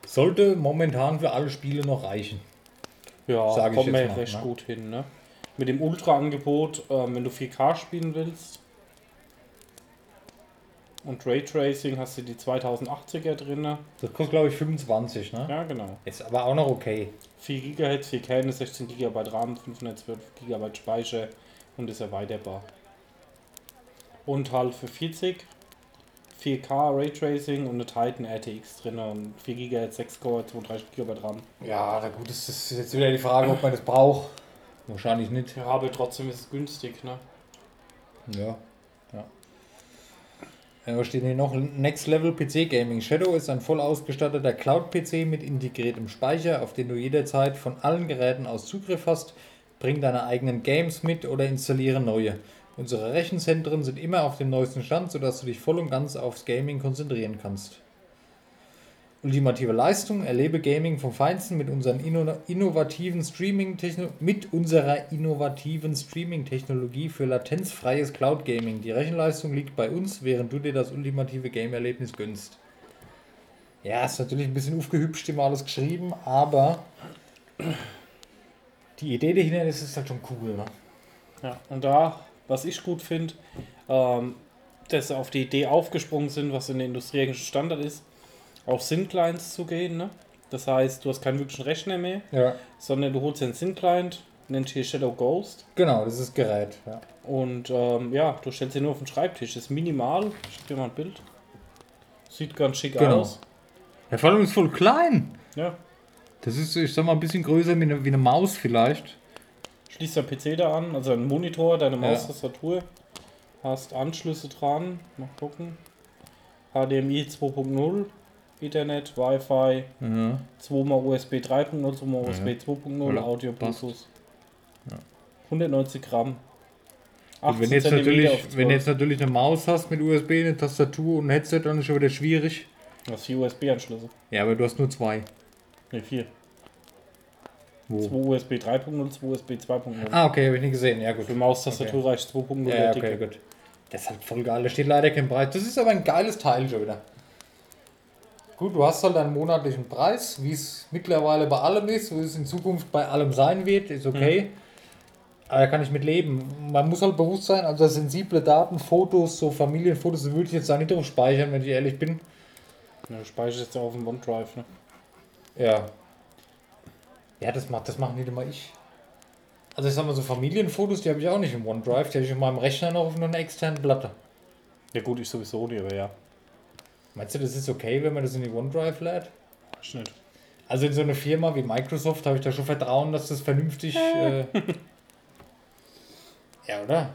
Sollte momentan für alle Spiele noch reichen. Ja, Sag mir mal, recht ne? gut hin, ne? Mit dem Ultra-Angebot, ähm, wenn du 4K spielen willst und Raytracing hast du die 2080er drin. Das kostet, glaube ich, 25, ne? Ja, genau. Ist aber auch noch okay. 4 GHz, 4 Kerne, 16 GB RAM, 512 GB Speicher und ist erweiterbar. Und halt für 40 4K Raytracing und eine Titan RTX drin und 4 GHz, 6 Core, 32 GB RAM. Ja, na gut, das ist jetzt wieder die Frage, ob man das braucht. Wahrscheinlich nicht. Ja, aber trotzdem ist es günstig, ne? Ja. Ja. Ja, was steht hier noch? Next Level PC Gaming. Shadow ist ein voll ausgestatteter Cloud-PC mit integriertem Speicher, auf den du jederzeit von allen Geräten aus Zugriff hast. Bring deine eigenen Games mit oder installiere neue. Unsere Rechenzentren sind immer auf dem neuesten Stand, sodass du dich voll und ganz aufs Gaming konzentrieren kannst. Ultimative Leistung, erlebe Gaming vom Feinsten mit unseren inno innovativen Streaming mit unserer innovativen Streaming-Technologie für latenzfreies Cloud Gaming. Die Rechenleistung liegt bei uns, während du dir das ultimative Game-Erlebnis gönnst. Ja, ist natürlich ein bisschen aufgehübscht immer alles geschrieben, aber die Idee dahinter ist, ist halt schon cool, ne? Ja, und da, was ich gut finde, ähm, dass sie auf die Idee aufgesprungen sind, was in der Industrie eigentlich Standard ist, auf Syn-Clients zu gehen. Ne? Das heißt, du hast keinen wirklichen Rechner mehr, Ja. sondern du holst dir einen Syn-Client, nennst hier Shadow Ghost Genau, das ist Gerät. Ja. und ähm, ja, du stellst ihn nur auf den Schreibtisch. Das ist minimal. Ich schicke dir mal ein Bild. Sieht ganz schick Genau. aus. Der Fallung ist voll klein. Ja. Das ist, ich sag mal, ein bisschen größer wie eine, wie eine Maus vielleicht. Schließt dein PC da an, also einen Monitor, deine Ja. Maustastatur. Hast Anschlüsse dran. Mal gucken. HDMI 2.0, Ethernet, Wi-Fi, Ja. 2 mal USB 3.0, 2 mal USB 2.0, Ja, Audio. Bluetooth. 190 Gramm. Und wenn, 18 jetzt natürlich, wenn 12. jetzt natürlich eine Maus hast mit USB, eine Tastatur und ein Headset, dann ist schon wieder schwierig. Du hast vier USB-Anschlüsse. Ja, aber du hast nur zwei. Ne, vier. Wo? 2 USB 3.0, 2 USB 2.0. Ah, okay, habe ich nicht gesehen. Ja, gut. Für Maustastatur reicht 2.0 Ja, okay, gut. Das ist halt voll geil. Da steht leider kein Preis. Das ist aber ein geiles Teil schon wieder. Gut, du hast halt einen monatlichen Preis, wie es mittlerweile bei allem ist, wie es in Zukunft bei allem sein wird, ist okay. Aber da kann ich mit leben. Man muss halt bewusst sein, also sensible Daten, Fotos, so Familienfotos, würde ich jetzt da nicht drauf speichern, wenn ich ehrlich bin. Ja, du speicherst jetzt ja auf dem OneDrive, ne? Ja. Ja, das macht, das machen nicht immer ich. Also ich sag mal so Familienfotos, die habe ich auch nicht im OneDrive, die habe ich in meinem Rechner noch auf einer externen Platte. Ja gut, ich sowieso nicht, aber ja. Meinst du, das ist okay, wenn man das in die OneDrive lädt? Nicht. Also in so eine Firma wie Microsoft habe ich da schon Vertrauen, dass das vernünftig. Äh ja, oder?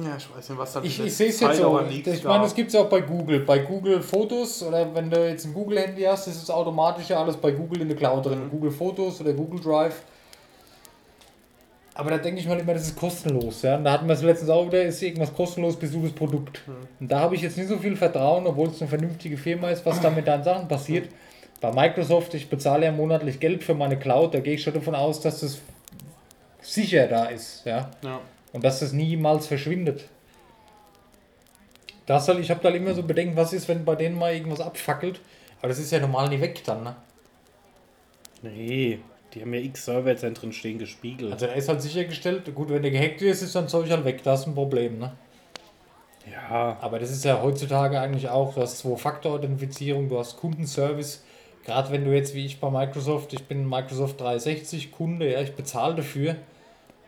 Ja, ich weiß nicht, was da Ich, ich sehe es jetzt so. Ich meine, das gibt es ja auch bei Google. Bei Google Fotos oder wenn du jetzt ein Google-Handy hast, ist es automatisch ja alles bei Google in der Cloud drin. Google Fotos oder Google Drive. Aber da denke ich mal immer, das ist kostenlos. Ja? Und da hatten wir es letztens auch wieder, ist irgendwas kostenlos, das Produkt. Und da habe ich jetzt nicht so viel Vertrauen, obwohl es eine vernünftige Firma ist, was da mit deinen Sachen passiert. Bei Microsoft, ich bezahle ja monatlich Geld für meine Cloud, da gehe ich schon davon aus, dass das sicher da ist. Ja? Ja. Und dass das niemals verschwindet. Das halt, ich habe da immer so Bedenken, was ist, wenn bei denen mal irgendwas abfackelt. Aber das ist ja normal nie weg dann, ne? Nee, die haben ja x Serverzentren stehen gespiegelt. Also da ist halt sichergestellt, gut, wenn der gehackt ist, ist dann Zeug halt weg, das ist ein Problem, ne? ja, Aber das ist ja heutzutage eigentlich auch, du hast Zwei-Faktor-Authentifizierung, du hast Kundenservice. Gerade wenn du jetzt wie ich bei Microsoft, ich bin Microsoft 360 Kunde, ja, ich bezahle dafür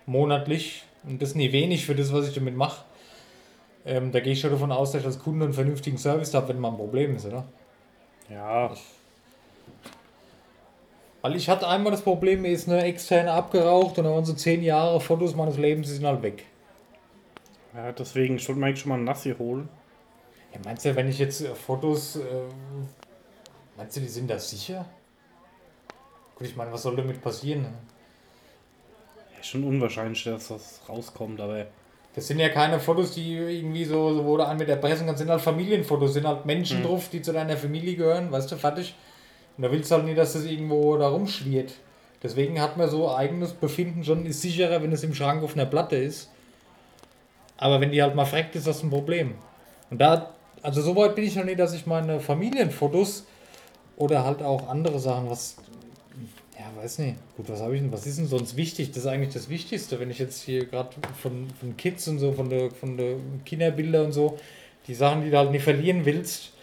monatlich und das ist nie wenig für das, was ich damit mache. Ähm, da gehe ich schon davon aus, dass ich als Kunde einen vernünftigen Service habe, wenn mal ein Problem ist, oder? ja, Weil ich hatte einmal das Problem, mir ist eine externe abgeraucht und dann waren so zehn Jahre Fotos meines Lebens, die sind halt weg. Ja, deswegen, mir eigentlich schon mal einen Nassi holen. Ja, meinst du, wenn ich jetzt äh, Fotos. Äh, meinst du, die sind da sicher? Gut, ich meine, was soll damit passieren? Ja, schon unwahrscheinlich, dass das rauskommt, aber Das sind ja keine Fotos, die irgendwie so, so wo du an mit der Presse kannst, sind halt Familienfotos, sind halt Menschen Mhm. drauf, die zu deiner Familie gehören, weißt du, fertig. Und da willst du halt nicht, dass das irgendwo da rumschwirrt. Deswegen hat man so eigenes Befinden schon, ist sicherer, wenn es im Schrank auf einer Platte ist. Aber wenn die halt mal freckt, ist das ein Problem. Und da, also so weit bin ich noch nicht, dass ich meine Familienfotos oder halt auch andere Sachen, was, ja, weiß nicht. Gut, was habe ich denn, was ist denn sonst wichtig? Das ist eigentlich das Wichtigste, wenn ich jetzt hier gerade von, von Kids und so, von der, von der Kinderbilder und so, die Sachen, die du halt nicht verlieren willst,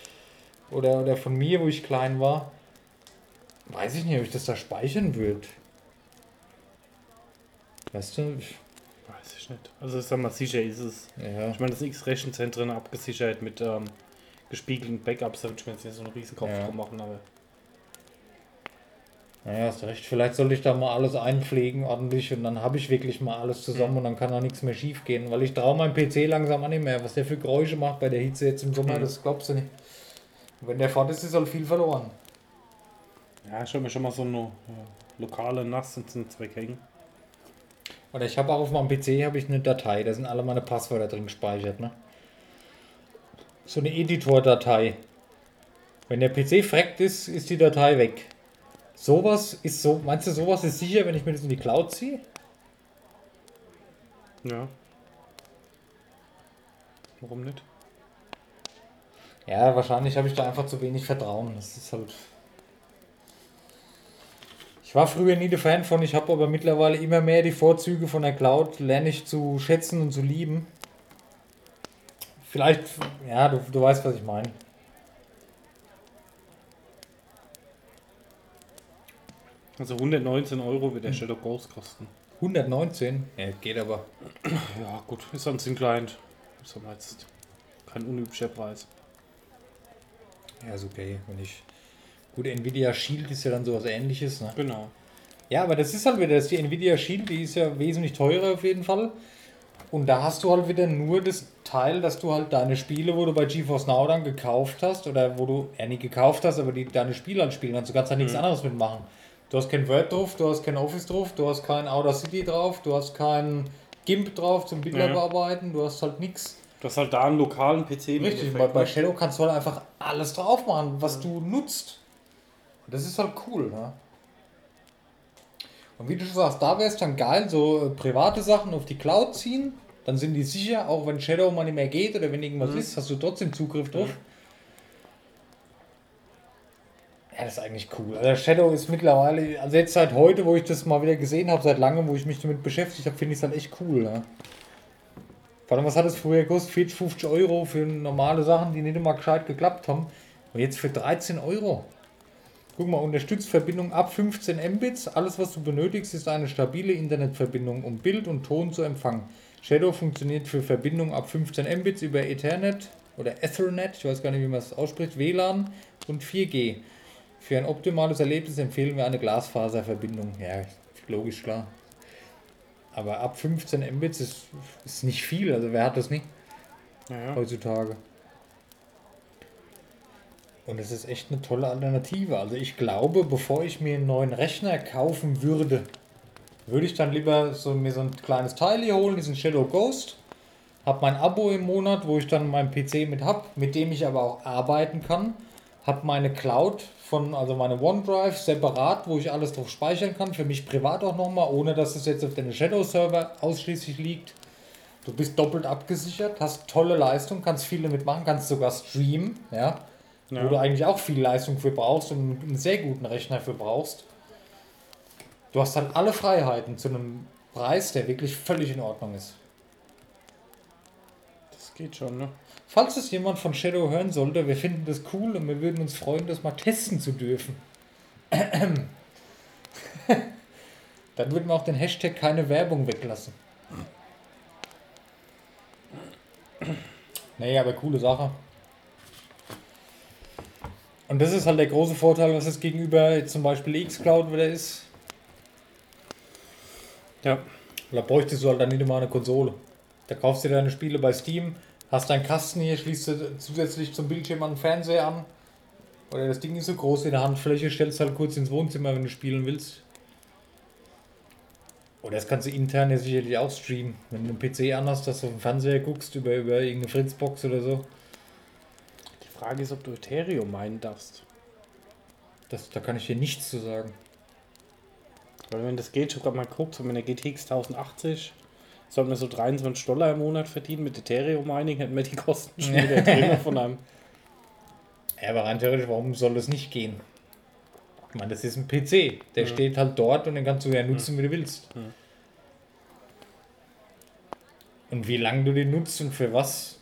oder, oder von mir, wo ich klein war, weiß ich nicht, ob ich das da speichern würde. Weißt du, ich, weiß ich nicht. Also ich sag mal, sicher ist es. ja. Ich meine, das X-Rechenzentren abgesichert mit ähm, gespiegelten Backups, da würde ich mir jetzt nicht so einen riesen Kopf Ja. drum machen, aber Naja, hast recht. Vielleicht sollte ich da mal alles einpflegen ordentlich und dann habe ich wirklich mal alles zusammen und dann kann auch nichts mehr schief gehen, weil ich traue meinem PC langsam an nicht mehr. Was der für Geräusche macht bei der Hitze jetzt im Sommer, Mhm. das glaubst du nicht. Und wenn der fort ist, ist halt viel verloren. Ja, ich habe mir schon mal so eine äh, lokale NAS ins Netzwerk hängen. Oder ich habe auch auf meinem PC habe ich eine Datei, da sind alle meine Passwörter drin gespeichert, ne? So eine Editor-Datei. Wenn der PC freckt ist, ist die Datei weg. Sowas ist so, meinst du, sowas ist sicher, wenn ich mir das in die Cloud ziehe? Ja. Warum nicht? Ja, wahrscheinlich habe ich da einfach zu wenig Vertrauen. Das ist halt. Ich war früher nie der Fan von, ich habe aber mittlerweile immer mehr die Vorzüge von der Cloud, lerne ich zu schätzen und zu lieben. Vielleicht, ja, du, du weißt, was ich meine. Also 119 Euro wird der Shadow Ghost kosten. 119? Ja, geht aber. Ja, gut, ist sonst ein Client. Ist aber jetzt kein unüblicher Preis. Ja, ist okay. Wenn ich. Gut, Nvidia Shield ist ja dann sowas ähnliches, ne? Genau. Ja, aber das ist halt wieder, das die Nvidia Shield, die ist ja wesentlich teurer auf jeden Fall. Und da hast du halt wieder nur das Teil, dass du halt deine Spiele, wo du bei GeForce Now dann gekauft hast, oder wo du, ja nicht gekauft hast, aber die deine Spiele halt spielen kannst. Du kannst da nichts Mhm. anderes mitmachen. Du hast kein Word drauf, du hast kein Office drauf, du hast kein Audacity drauf, du hast kein GIMP drauf zum Bilder Ja. bearbeiten, du hast halt nichts. Du hast halt da einen lokalen PC. Richtig, bei, bei ne? Shadow kannst du halt einfach alles drauf machen, was du nutzt. Das ist halt cool, ne? Und wie du schon sagst, da wäre es dann geil, so äh, private Sachen auf die Cloud ziehen. Dann sind die sicher, auch wenn Shadow mal nicht mehr geht oder wenn irgendwas Mhm. ist, hast du trotzdem Zugriff drauf. Ja, das ist eigentlich cool. Also Shadow ist mittlerweile, also jetzt seit heute, wo ich das mal wieder gesehen habe, seit langem, wo ich mich damit beschäftigt habe, finde ich es halt echt cool. Ne? Vor allem, was hat es früher gekostet? 40, 50 Euro für normale Sachen, die nicht immer gescheit geklappt haben. Und jetzt für 13 Euro. Guck mal, unterstützt Verbindung ab 15 Mbits. Alles, was du benötigst, ist eine stabile Internetverbindung, um Bild und Ton zu empfangen. Shadow funktioniert für Verbindung ab 15 Mbits über Ethernet oder Ethernet, ich weiß gar nicht, wie man es ausspricht, WLAN und 4G. Für ein optimales Erlebnis empfehlen wir eine Glasfaserverbindung. Ja, logisch, klar. Aber ab 15 Mbits ist, ist nicht viel, also wer hat das nicht Ja, ja. heutzutage? Und es ist echt eine tolle Alternative. Also ich glaube, bevor ich mir einen neuen Rechner kaufen würde, würde ich dann lieber so, mir so ein kleines Teil hier holen, diesen Shadow Ghost. Hab mein Abo im Monat, wo ich dann meinen PC mit hab, mit dem ich aber auch arbeiten kann. Hab meine Cloud von, also meine OneDrive separat, wo ich alles drauf speichern kann, für mich privat auch nochmal, ohne dass es jetzt auf den Shadow-Server ausschließlich liegt. Du bist doppelt abgesichert, hast tolle Leistung, kannst viel damit machen, kannst sogar streamen, ja, Ja. wo du eigentlich auch viel Leistung für brauchst und einen sehr guten Rechner für brauchst. Du hast dann alle Freiheiten zu einem Preis, der wirklich völlig in Ordnung ist. Das geht schon, ne? Falls es jemand von Shadow hören sollte, wir finden das cool und wir würden uns freuen, das mal testen zu dürfen. Dann würden wir auch den Hashtag keine Werbung weglassen. Nee, aber coole Sache. Und das ist halt der große Vorteil, was es gegenüber zum Beispiel Xcloud wieder ist. Ja. Da bräuchtest du halt dann nicht immer eine Konsole. Da kaufst du deine Spiele bei Steam, hast deinen Kasten hier, schließt du zusätzlich zum Bildschirm an den Fernseher an. Oder das Ding ist so groß in der Handfläche, stellst halt kurz ins Wohnzimmer, wenn du spielen willst. Oder das kannst du intern ja sicherlich auch streamen. Wenn du einen PC anhast, dass du auf den Fernseher guckst, über, über irgendeine Fritzbox oder so. Die Frage ist, ob du Ethereum meinen darfst. Das, da kann ich dir nichts zu sagen. Weil wenn das geht, ich habe gerade mal geguckt, so mit der GTX 1080 sollte man so 23 Dollar im Monat verdienen mit Ethereum Mining, hätten wir die Kosten schon wieder drin von einem. Ja, aber rein theoretisch, warum soll das nicht gehen? Ich meine, das ist ein PC. Der steht halt dort und den kannst du ja nutzen, wie du willst. Und wie lange du den nutzt und für was?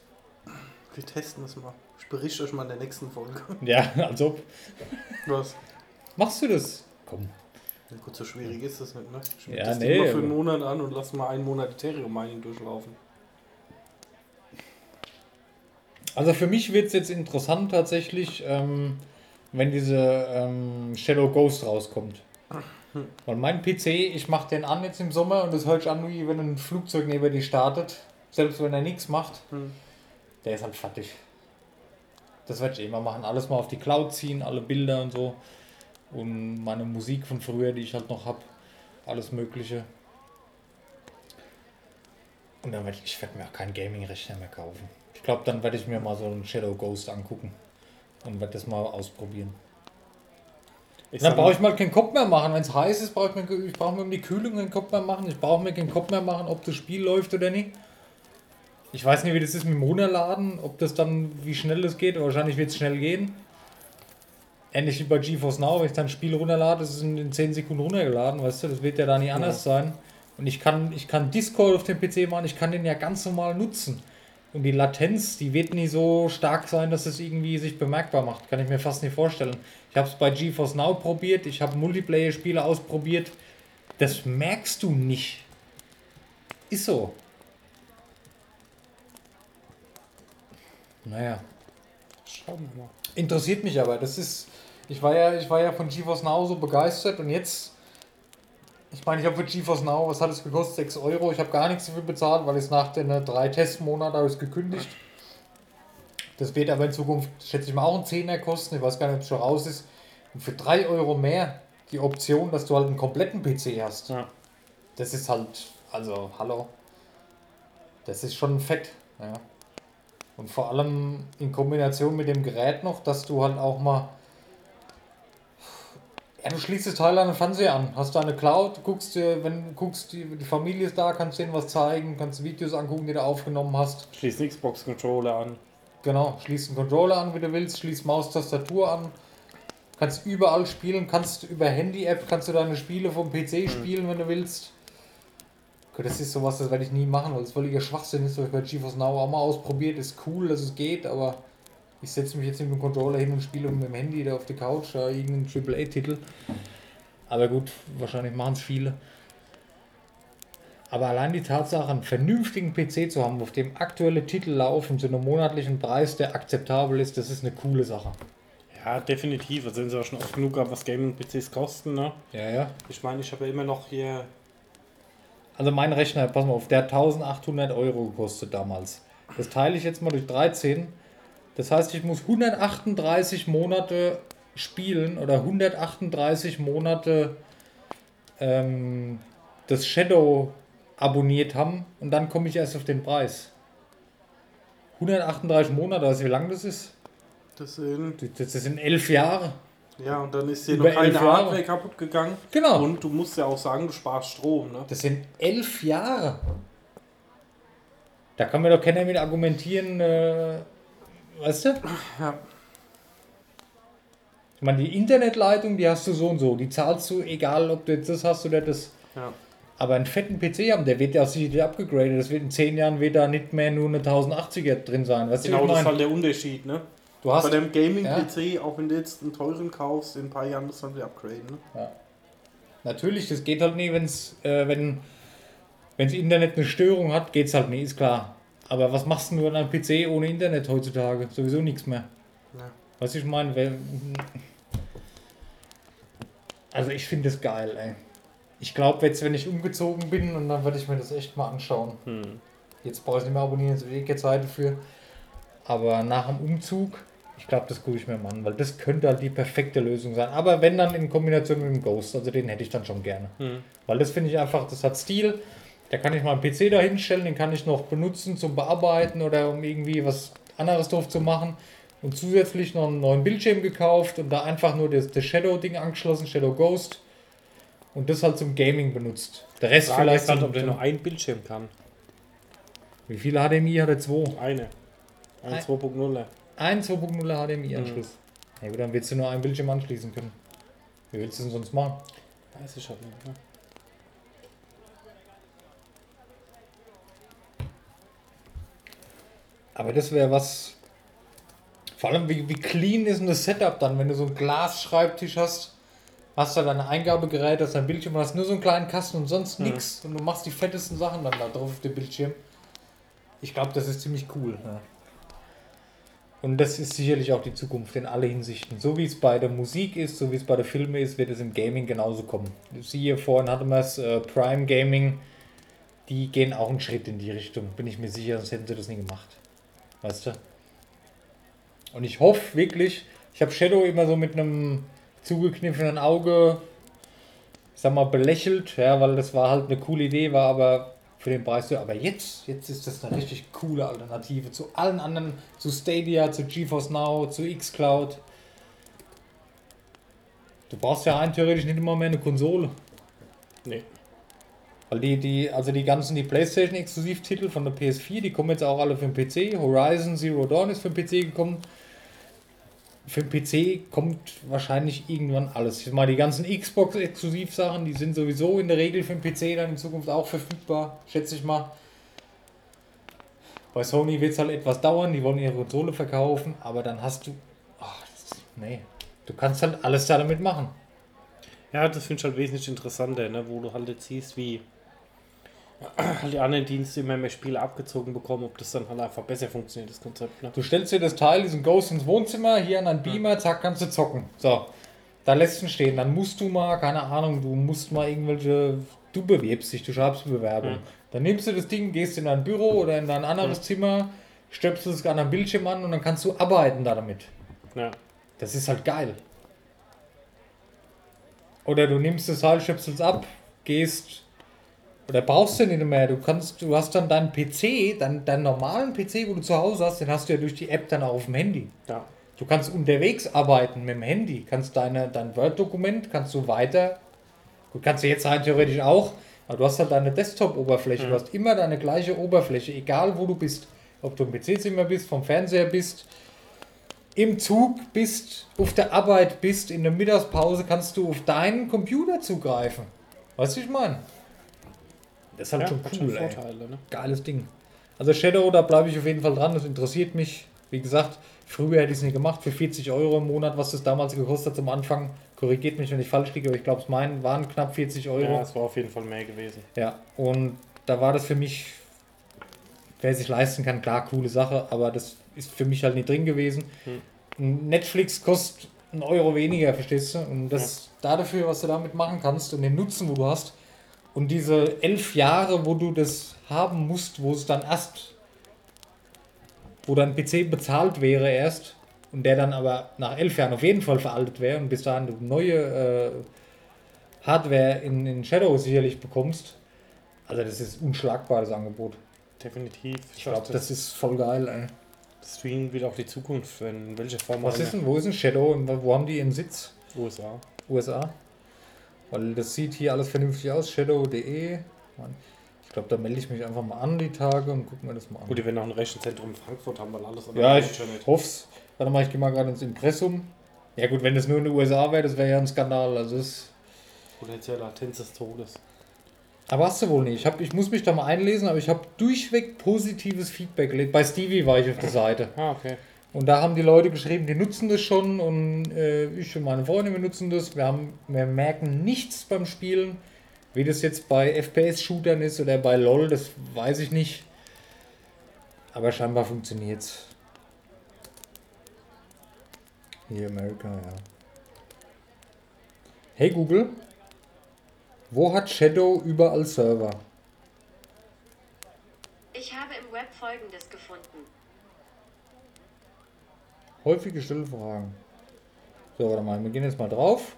Wir testen das mal. Ich berichte euch mal in der nächsten Folge. Ja, als ob. Was? Machst du das? Komm. Ja, gut, so schwierig ist das nicht, ne? Ich Ja, das nee, für einen Monat an und lass mal einen Monat Ethereum Mining durchlaufen. Also für mich wird es jetzt interessant tatsächlich, ähm, wenn diese ähm, Shadow Ghost rauskommt. Weil mein PC, ich mache den an jetzt im Sommer und das hört sich an, wie wenn ein Flugzeug neben dir startet. Selbst wenn er nichts macht, Hm. der ist halt fertig. Das werde ich immer machen. Alles mal auf die Cloud ziehen, alle Bilder und so. Und meine Musik von früher, die ich halt noch habe. Alles Mögliche. Und dann werde ich, ich werd mir auch keinen Gaming-Rechner mehr kaufen. Ich glaube, dann werde ich mir mal so einen Shadow Ghost angucken. Und werde das mal ausprobieren. Ich Dann brauche ich mal keinen Kopf mehr machen. Wenn es heiß ist, brauche ich, mir, ich brauche mir um die Kühlung keinen Kopf mehr machen. Ich brauche mir keinen Kopf mehr machen, ob das Spiel läuft oder nicht. Ich weiß nicht, wie das ist mit dem Runterladen, ob das dann, wie schnell das geht. Wahrscheinlich wird es schnell gehen. Ähnlich wie bei GeForce Now, wenn ich dann ein Spiel runterlade, ist es in in 10 Sekunden runtergeladen, weißt du, das wird ja da nicht anders sein. Und ich kann, ich kann Discord auf dem PC machen, ich kann den ja ganz normal nutzen. Und die Latenz, die wird nie so stark sein, dass es irgendwie sich bemerkbar macht. Kann ich mir fast nicht vorstellen. Ich habe es bei GeForce Now probiert, ich habe Multiplayer-Spiele ausprobiert. Das merkst du nicht. Ist so. Naja. schauen wir mal. Interessiert mich aber. Das ist. Ich war ja, ich war ja von GeForce Now so begeistert und jetzt. Ich meine, ich habe für GeForce Now, was hat es gekostet? 6 Euro. Ich habe gar nichts dafür bezahlt, weil es nach den äh, drei Testmonaten habe ich es gekündigt. Das wird aber in Zukunft, schätze ich mal, auch ein Zehner kosten. Ich weiß gar nicht, ob es schon raus ist. Und für 3 Euro mehr die Option, dass du halt einen kompletten PC hast. Ja. Das ist halt, also, hallo. Das ist schon fett, ja. Und vor allem in Kombination mit dem Gerät noch, dass du halt auch mal. Ja, du schließt das Teil an den Fernseher an, hast da eine Cloud, guckst dir, wenn du guckst, die, die Familie ist da, kannst denen was zeigen, kannst Videos angucken, die du aufgenommen hast. Schließ den Xbox-Controller an. Genau, schließt einen Controller an, wie du willst, schließt Maustastatur an, kannst überall spielen, kannst über Handy-App, kannst du deine Spiele vom PC spielen, wenn du willst. Gut, Das ist sowas, das werde ich nie machen, weil es völliger Schwachsinn ist. Das habe ich bei GeForce Now auch mal ausprobiert, ist cool, dass es geht, aber ich setze mich jetzt mit dem Controller hin und spiele mit dem Handy da auf die Couch, da irgendeinen AAA-Titel. Aber gut, wahrscheinlich machen es viele. Aber allein die Tatsache, einen vernünftigen PC zu haben, auf dem aktuelle Titel laufen zu einem monatlichen Preis, der akzeptabel ist, das ist eine coole Sache. Ja, definitiv. Also sind sie auch schon oft genug, was Gaming-PCs kosten, ne? Ja, ja. Ich meine, ich habe ja immer noch hier. Also mein Rechner, pass mal auf, der hat 1800 Euro gekostet damals. Das teile ich jetzt mal durch 13. Das heißt, ich muss 138 Monate spielen oder 138 Monate ähm, das Shadow abonniert haben und dann komme ich erst auf den Preis. 138 Monate, weißt du, wie lang das ist? Das sind, Das das sind elf Jahre. Ja, und dann ist hier Über noch Jahre. Hardware kaputt gegangen. Genau. Und du musst ja auch sagen, du sparst Strom, ne? Das sind elf Jahre. Da kann mir doch keiner mit argumentieren, äh, weißt du? Ja. Ich meine, die Internetleitung, die hast du so und so. Die zahlst du, egal ob du jetzt das hast oder das. Ja. Aber einen fetten PC haben, der wird ja auch sicherlich abgegradet. Das wird in zehn Jahren wird da nicht mehr nur eine 1080er drin sein. Weißt Genau, das ist halt der Unterschied, ne? Du hast, Bei dem Gaming-PC, auch wenn du jetzt einen teuren kaufst, in ein paar Jahren musst du dann wieder upgraden, ne? natürlich, das geht halt nie, wenn's, äh, wenn wenns Internet eine Störung hat, geht's halt nie, ist klar. Aber was machst du nur an einem PC ohne Internet heutzutage? Sowieso nichts mehr. Ja. Was ich meine, wer- also ich finde das geil, ey. Ich glaube jetzt, wenn ich umgezogen bin und dann werde ich mir das echt mal anschauen. Hm. Jetzt brauche ich nicht mehr abonnieren, jetzt habe ich eh keine Zeit dafür. Aber nach dem Umzug, ich glaube, das gucke ich mir mal an, weil das könnte halt die perfekte Lösung sein. Aber wenn dann in Kombination mit dem Ghost, also den hätte ich dann schon gerne. Weil das finde ich einfach, das hat Stil. Da kann ich mal einen PC da hinstellen, den kann ich noch benutzen zum Bearbeiten oder um irgendwie was anderes drauf zu machen. Und zusätzlich noch einen neuen Bildschirm gekauft und da einfach nur das, das Shadow-Ding angeschlossen, Shadow Ghost. Und das halt zum Gaming benutzt. Der Rest Frage vielleicht ist halt, ob der nur ein Bildschirm kann. Wie viele HDMI hat er? Zwei. Eine. Ein Ein- 2.0. Ein 2.0 HDMI-Anschluss. Ja gut, dann willst du nur einen Bildschirm anschließen können. Wie willst du denn sonst machen? Weiß ich halt nicht. Ne? Aber das wäre was. Vor allem, wie, wie clean ist denn das Setup dann, wenn du so einen Glasschreibtisch hast? Hast du dein Eingabegerät, hast dein Bildschirm, hast nur so einen kleinen Kasten und sonst nichts und du machst die fettesten Sachen dann da drauf auf dem Bildschirm. Ich glaube, das ist ziemlich cool. Ja. Und das ist sicherlich auch die Zukunft in alle Hinsichten. So wie es bei der Musik ist, so wie es bei der Filme ist, wird es im Gaming genauso kommen. Siehe vorhin hatten wir es, äh, Prime Gaming, die gehen auch einen Schritt in die Richtung, bin ich mir sicher, sonst hätten sie das nie gemacht. Weißt du? Und ich hoffe wirklich, ich habe Shadow immer so mit einem zugekniffenen Auge, ich sag mal, belächelt, ja, weil das war halt eine coole Idee, war aber für den Preis. Aber jetzt, jetzt ist das eine richtig coole Alternative zu allen anderen, zu Stadia, zu GeForce Now, zu Xcloud. Du brauchst ja rein theoretisch nicht immer mehr eine Konsole. Nee. Weil die, die, also die ganzen, die PlayStation-Exklusivtitel von der PS4, die kommen jetzt auch alle für den PC. Horizon Zero Dawn ist für den PC gekommen. Für den PC kommt wahrscheinlich irgendwann alles. Ich meine, die ganzen Xbox-Exklusivsachen, die sind sowieso in der Regel für den PC dann in Zukunft auch verfügbar, schätze ich mal. Bei Sony wird es halt etwas dauern, die wollen ihre Konsole verkaufen, aber dann hast du. ach, das, nee. Du kannst halt alles da damit machen. Ja, das finde ich halt wesentlich interessanter, ne? wo du halt jetzt siehst, wie die anderen Dienste immer mehr Spiele abgezogen bekommen, ob das dann halt einfach besser funktioniert, das Konzept. Ne? Du stellst dir das Teil, diesen Ghost ins Wohnzimmer, hier an einen Beamer, zack, kannst du zocken. So, da lässt du ihn stehen. Dann musst du mal, keine Ahnung, du musst mal irgendwelche, du bewirbst dich, du schreibst eine Bewerbung. Mhm. Dann nimmst du das Ding, gehst in dein Büro oder in dein anderes Zimmer, stöpselst es an einem Bildschirm an und dann kannst du arbeiten da damit. Ja. Das ist halt geil. Oder du nimmst das Teil, stöpselst ab, gehst oder brauchst du nicht mehr. Du kannst, du hast dann deinen PC, deinen, deinen normalen PC, wo du zu Hause hast, den hast du ja durch die App dann auch auf dem Handy. ja. Du kannst unterwegs arbeiten mit dem Handy, kannst deine, dein Word-Dokument, kannst du weiter, gut, kannst du jetzt rein theoretisch auch, aber du hast halt deine Desktop-Oberfläche, du hast immer deine gleiche Oberfläche, egal wo du bist. Ob du im PC-Zimmer bist, vom Fernseher bist, im Zug bist, auf der Arbeit bist, in der Mittagspause, kannst du auf deinen Computer zugreifen. Weißt du, wie ich meine? Das ist halt ja, schon cool, ey Vorteile, ne? geiles Ding. Also Shadow, da bleibe ich auf jeden Fall dran, das interessiert mich. Wie gesagt, früher hätte ich es nicht gemacht, für 40 Euro im Monat, was das damals gekostet hat zum Anfang. Korrigiert mich, wenn ich falsch liege, aber ich glaube, es meinen waren knapp 40 Ja, Euro. es war auf jeden Fall mehr gewesen. Ja, und da war das für mich, wer sich leisten kann, klar, coole Sache, aber das ist für mich halt nicht drin gewesen. Ein Netflix kostet einen Euro weniger, verstehst du? Und das dafür, was du damit machen kannst und den Nutzen, wo du hast. Und diese elf Jahre, wo du das haben musst, wo es dann erst, wo dein PC bezahlt wäre erst und der dann aber nach elf Jahren auf jeden Fall veraltet wäre und bis dahin du neue äh, Hardware in, in Shadow sicherlich bekommst. Also das ist unschlagbar, das Angebot. Definitiv. Ich glaube, das ist voll geil, ey. das Streaming wird auch die Zukunft, wenn in welcher Form Was ist denn, wo ist denn Shadow und wo haben die ihren Sitz? USA. USA? Weil das sieht hier alles vernünftig aus, shadow.de. Ich glaube, da melde ich mich einfach mal an die Tage und gucken wir das mal an. Gut, die werden auch ein Rechenzentrum in Frankfurt haben, weil alles Ja, andere ich Internet. hoff's. Warte mal, ich gehe mal gerade ins Impressum. Ja gut, wenn das nur in den USA wäre, das wäre ja ein Skandal. Also das Potenzielle Latenz des Todes. aber hast du wohl nicht. Ich, hab, ich muss mich da mal einlesen, aber ich habe durchweg positives Feedback. gelesen. Bei Stevie war ich auf der Seite. Ah, okay. Und da haben die Leute geschrieben, die nutzen das schon und äh, ich und meine Freunde, wir nutzen das. Wir, haben, wir merken nichts beim Spielen. Wie das jetzt bei FPS-Shootern ist oder bei LOL, das weiß ich nicht. Aber scheinbar funktioniert's. Hier Amerika, ja. Hey Google, wo hat Shadow überall Server? Ich habe gefunden. Häufig gestellte Fragen. So, warte mal, wir gehen jetzt mal drauf.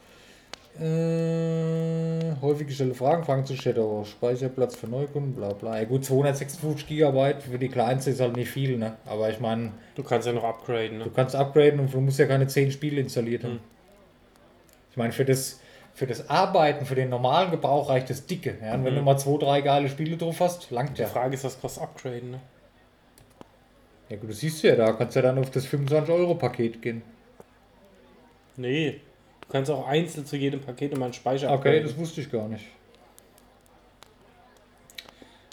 Äh, häufig gestellte Fragen, Fragen zu Shadow, Speicherplatz für Neukunden, bla bla. Ja gut, 256 GB für die kleinste ist halt nicht viel, ne? Aber ich meine, Du kannst ja noch upgraden, du ne? kannst upgraden und du musst ja keine 10 Spiele installiert haben. Hm. Ich meine, für das, für das Arbeiten, für den normalen Gebrauch reicht das dicke. Ja? Und wenn Mhm. du mal zwei, drei geile Spiele drauf hast, langt Die ja. Frage ist, was kostet upgraden, ne? Ja gut, das siehst du ja, da kannst du ja dann auf das 25-Euro-Paket gehen. Nee. Du kannst auch einzeln zu jedem Paket immer einen Speicher Okay, upgraden. das wusste ich gar nicht.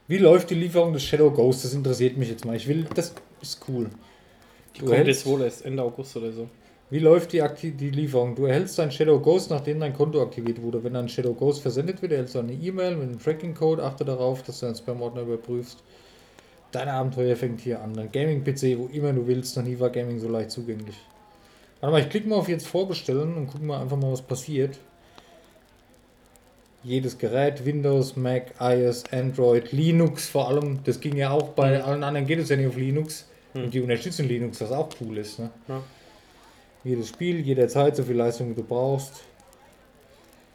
Wie läuft die Lieferung des Shadow Ghost? Das interessiert mich jetzt mal. Ich will, das ist cool. Die Du kommt erhältst- jetzt wohl erst Ende August oder so. Wie läuft die, Akti die Lieferung? Du erhältst dein Shadow Ghost, nachdem dein Konto aktiviert wurde. Wenn dein Shadow Ghost versendet wird, erhältst du eine E-Mail mit einem Tracking-Code. Achte darauf, dass du deinen Spam-Ordner überprüfst. Dein Abenteuer fängt hier an. Dein Gaming-PC, wo immer du willst. Noch nie war Gaming so leicht zugänglich. Warte mal, ich klicke mal auf jetzt vorbestellen und gucke mal einfach mal, was passiert. Jedes Gerät, Windows, Mac, iOS, Android, Linux vor allem. Das ging ja auch bei Mhm. allen anderen, geht es ja nicht auf Linux. Mhm. Und die unterstützen Linux, was auch cool ist. Ne? Ja. Jedes Spiel, jederzeit, so viel Leistung wie du brauchst.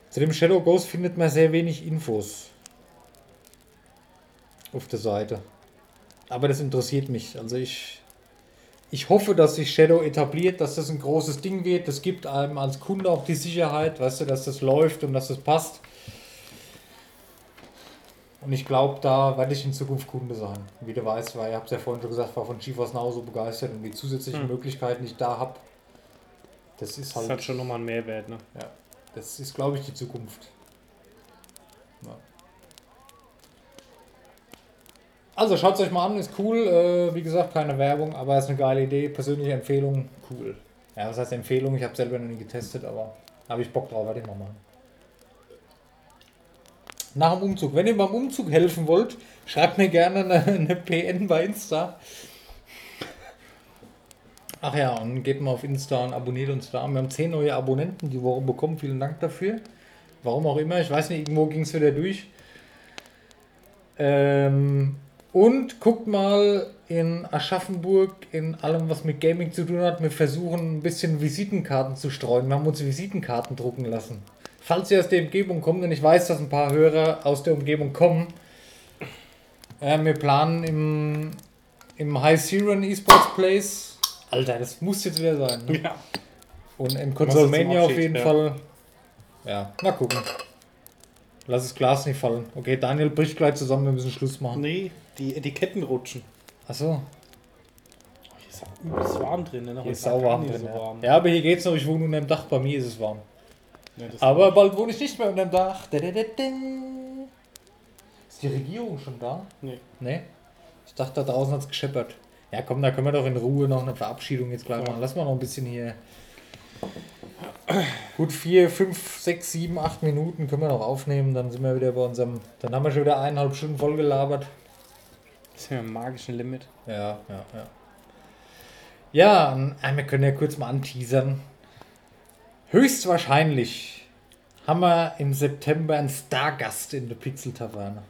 Zu dem Shadow Ghost findet man sehr wenig Infos auf der Seite. Aber das interessiert mich. Also ich, ich hoffe, dass sich Shadow etabliert, dass das ein großes Ding wird. Das gibt einem als Kunde auch die Sicherheit, weißt du, dass das läuft und dass das passt. Und ich glaube, da werde ich in Zukunft Kunde sein. Wie du weißt, weil ich habe es ja vorhin schon gesagt, war von GeForce Now so begeistert und die zusätzlichen Hm. Möglichkeiten, die ich da habe, das ist Das halt, hat schon nochmal einen Mehrwert, ne? ja, das ist, glaube ich, die Zukunft. Ja. Also schaut es euch mal an, ist cool. Äh, wie gesagt, keine Werbung, aber ist eine geile Idee. Persönliche Empfehlung, cool. Ja, was heißt Empfehlung? Ich habe selber noch nie getestet, aber habe ich Bock drauf, werde ich mal machen. Nach dem Umzug. Wenn ihr beim Umzug helfen wollt, schreibt mir gerne eine, eine PN bei Insta. Ach ja, und geht mal auf Insta und abonniert uns da. Wir haben 10 neue Abonnenten die Woche bekommen. Vielen Dank dafür. Warum auch immer. Ich weiß nicht, irgendwo ging es wieder durch. Ähm, und guckt mal in Aschaffenburg, in allem, was mit Gaming zu tun hat. Wir versuchen ein bisschen Visitenkarten zu streuen. Wir haben uns Visitenkarten drucken lassen. Falls ihr aus der Umgebung kommt, und ich weiß, dass ein paar Hörer aus der Umgebung kommen, äh, wir planen im, im High Siren Esports Place. Alter, das muss jetzt wieder sein. Ne? Ja. Und in Was Consolmania auf jeden Abschied, Fall. Ja, mal gucken. Lass das Glas nicht fallen. Okay, Daniel bricht gleich zusammen, wir müssen Schluss machen. Nee, die Etiketten rutschen. Achso, Oh, hier ist übelst warm drin, ne? hier ist war gar sauwarm nicht drin. so ja. warm. ja, aber hier geht's noch. Ich wohne unter dem Dach. Bei mir ist es warm. Ja, das- Aber bald wohne ich nicht mehr unter dem Dach. Da, da, da. Ist die Regierung schon da? Nee. Nee? Ich dachte, da draußen hat es gescheppert. Ja, komm, da können wir doch in Ruhe noch eine Verabschiedung jetzt gleich Ja. machen. Lass mal noch ein bisschen hier. Gut, vier, fünf, sechs, sieben, acht Minuten können wir noch aufnehmen. Dann sind wir wieder bei unserem. Dann haben wir schon wieder eineinhalb Stunden voll gelabert. Das ist ja ein magischen Limit. Ja, ja, ja. Ja, ähm, wir können ja kurz mal anteasern. Höchstwahrscheinlich haben wir im September einen Stargast in der Pixel-Taverne.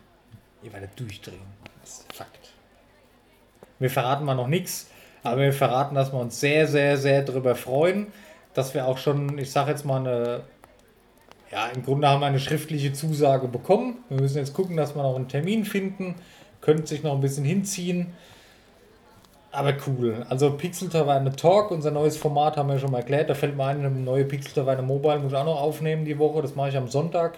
Ihr werdet durchdrehen. Das ist Fakt. Wir verraten mal noch nichts, aber wir verraten, dass wir uns sehr, sehr, sehr darüber freuen, dass wir auch schon, ich sage jetzt mal, eine, ja, im Grunde haben wir eine schriftliche Zusage bekommen. Wir müssen jetzt gucken, dass wir noch einen Termin finden. Könnte sich noch ein bisschen hinziehen. Aber cool. Also Pixel Taverne Talk, unser neues Format, haben wir schon mal erklärt. Da fällt mir ein, eine neue Pixel Taverne Mobile muss ich auch noch aufnehmen die Woche. Das mache ich am Sonntag.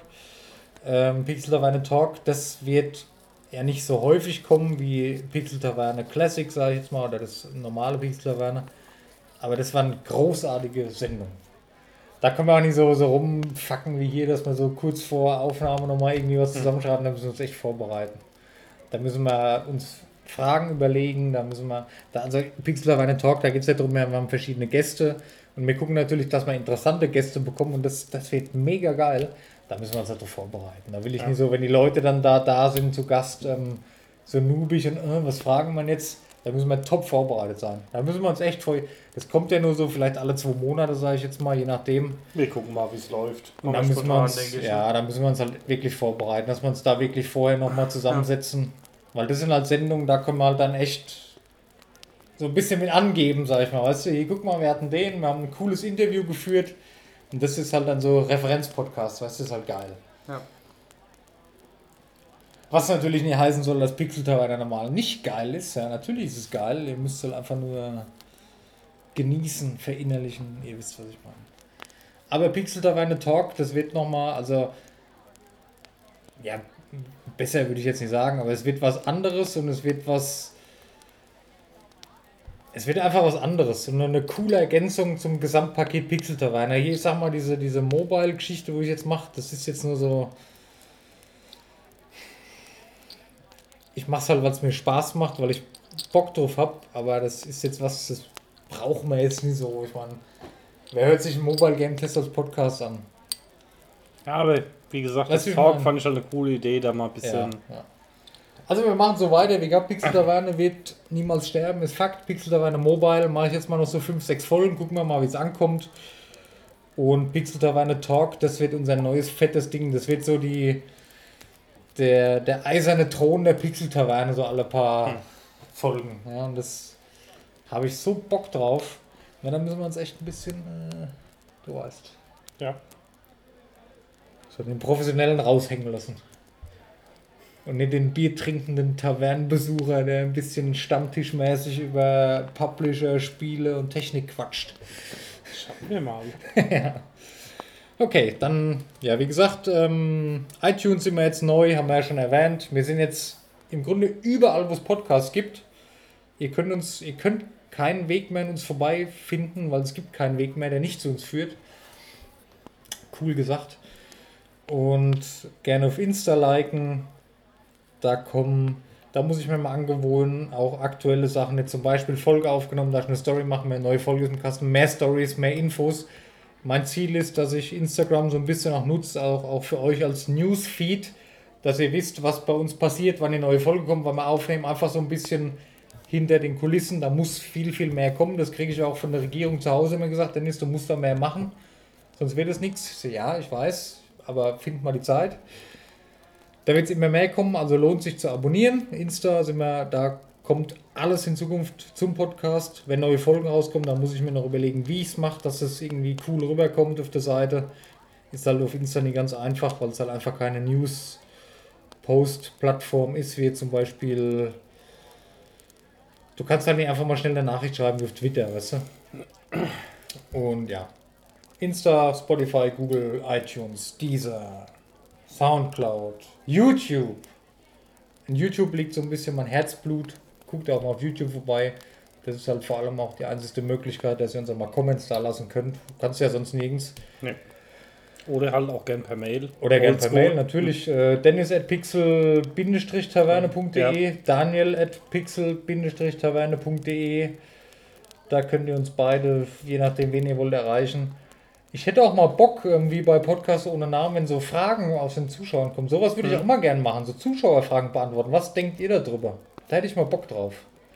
Ähm, Pixel Taverne Talk, das wird ja nicht so häufig kommen wie Pixel Taverne Classic, sage ich jetzt mal, oder das normale Pixel Taverne. Aber das war eine großartige Sendung. Da können wir auch nicht so, so rumfacken wie hier, dass wir so kurz vor Aufnahme nochmal irgendwie was zusammenschreiben. Da müssen wir uns echt vorbereiten. Da müssen wir uns Fragen überlegen, da müssen wir, da, also Pixel Taverne Talk, da geht es ja darum, wir haben verschiedene Gäste und wir gucken natürlich, dass wir interessante Gäste bekommen und das, das wird mega geil. Da müssen wir uns darauf vorbereiten. Da will ich Ja. nicht so, wenn die Leute dann da, da sind zu Gast, ähm, so noobig und äh, was fragen man jetzt? Da müssen wir top vorbereitet sein. Da müssen wir uns echt vor. Das kommt ja nur so vielleicht alle zwei Monate, sage ich jetzt mal, je nachdem. Wir gucken mal, wie es läuft. Und dann müssen wir uns, ich, ja, dann müssen wir uns halt wirklich vorbereiten, dass wir uns da wirklich vorher nochmal zusammensetzen. Weil das sind halt Sendungen, da können wir halt dann echt so ein bisschen mit angeben, sag ich mal. Weißt du, hier, guck mal, wir hatten den, wir haben ein cooles Interview geführt. Und das ist halt dann so Referenzpodcast, weißt du, ist halt geil. Ja. Was natürlich nicht heißen soll, dass Pixel Taverne normal nicht geil ist. Ja, natürlich ist es geil. Ihr müsst halt einfach nur genießen, verinnerlichen. Ihr wisst, was ich meine. Aber Pixel Taverne Talk, das wird nochmal, also, ja, besser würde ich jetzt nicht sagen, aber es wird was anderes und es wird was. Es wird einfach was anderes und eine coole Ergänzung zum Gesamtpaket Pixel Taverne. Hier, ich sag mal, diese, diese Mobile-Geschichte, wo ich jetzt mache, das ist jetzt nur so. Ich mach's halt, weil es mir Spaß macht, weil ich Bock drauf hab, aber das ist jetzt was, das brauchen wir jetzt nicht so. Ich meine, wer hört sich ein Mobile Game Test als Podcast an? Ja, aber wie gesagt, Weißt das Talk fand ich halt eine coole Idee, da mal ein bisschen. Ja, ja. Also wir machen so weiter. Wie gesagt, Pixel Taverne wird niemals sterben. Ist Fakt. Pixel Taverne Mobile mache ich jetzt mal noch so 5, 6 Folgen. Gucken wir mal, wie es ankommt. Und Pixel Taverne Talk, das wird unser neues fettes Ding. Das wird so die der, der eiserne Thron der Pixel Taverne, so alle paar Hm. Folgen. Ja, und das habe ich so Bock drauf. Ja, dann müssen wir uns echt ein bisschen, äh, du weißt, Ja. so den Professionellen raushängen lassen. Und nicht den biertrinkenden Tavernenbesucher, der ein bisschen stammtischmäßig über Publisher, Spiele und Technik quatscht. Schaffen wir mal. Okay, dann, ja, wie gesagt, ähm, iTunes sind wir jetzt neu, haben wir ja schon erwähnt. Wir sind jetzt im Grunde überall, wo es Podcasts gibt. Ihr könnt uns, ihr könnt keinen Weg mehr an uns vorbeifinden, weil es gibt keinen Weg mehr, der nicht zu uns führt. Cool gesagt. Und gerne auf Insta liken. Da kommen, da muss ich mir mal angewöhnen, auch aktuelle Sachen. Jetzt zum Beispiel Folge aufgenommen, da ich eine Story mache, mehr neue Folge im Kasten, mehr Stories, mehr Infos. Mein Ziel ist, dass ich Instagram so ein bisschen auch nutze, auch, auch für euch als Newsfeed, dass ihr wisst, was bei uns passiert, wann die neue Folge kommt, wann wir aufnehmen, einfach so ein bisschen hinter den Kulissen. Da muss viel, viel mehr kommen. Das kriege ich auch von der Regierung zu Hause immer gesagt. Dennis, du musst da mehr machen, sonst wird es nichts. Ich so, Ja, ich weiß, aber find mal die Zeit. Da wird es immer mehr kommen, also lohnt sich zu abonnieren. Insta sind wir, da kommt alles in Zukunft zum Podcast. Wenn neue Folgen rauskommen, dann muss ich mir noch überlegen, wie ich es mache, dass es irgendwie cool rüberkommt auf der Seite. Ist halt auf Insta nicht ganz einfach, weil es halt einfach keine News-Post-Plattform ist, wie zum Beispiel. Du kannst halt nicht einfach mal schnell eine Nachricht schreiben wie auf Twitter, weißt du? Und ja. Insta, Spotify, Google, iTunes, Deezer, Soundcloud, YouTube. In YouTube liegt so ein bisschen mein Herzblut. Guckt auch mal auf YouTube vorbei. Das ist halt vor allem auch die einzige Möglichkeit, dass ihr uns auch mal Comments da lassen könnt. Kannst ja sonst nirgends. Nee. Oder halt auch gern per Mail. Oder gerne per. Mail, natürlich. Äh, Dennis at pixel-taverne.de, Daniel at pixel-taverne.de. Da könnt ihr uns beide, je nachdem, wen ihr wollt, erreichen. Ich hätte auch mal Bock, irgendwie bei Podcasts ohne Namen, wenn so Fragen aus den Zuschauern kommen. Sowas würde ich auch immer gerne machen, so Zuschauerfragen beantworten. Was denkt ihr darüber? Da hätte ich mal Bock drauf.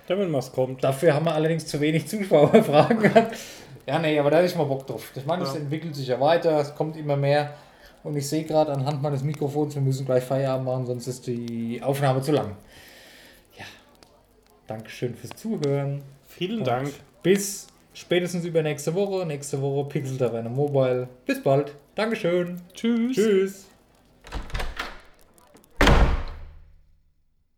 Wenn was kommt. Dafür haben wir allerdings zu wenig Zuschauerfragen. ja, nee, aber da hätte ich mal Bock drauf. Ich meine, es Ja. entwickelt sich ja weiter, es kommt immer mehr. Und ich sehe gerade anhand meines Mikrofons, wir müssen gleich Feierabend machen, sonst ist die Aufnahme zu lang. Ja, Dankeschön fürs Zuhören. Vielen Dank. Bis spätestens übernächste Woche. Nächste Woche Pixel Taverne Mobile. Bis bald. Dankeschön. Tschüss. Tschüss.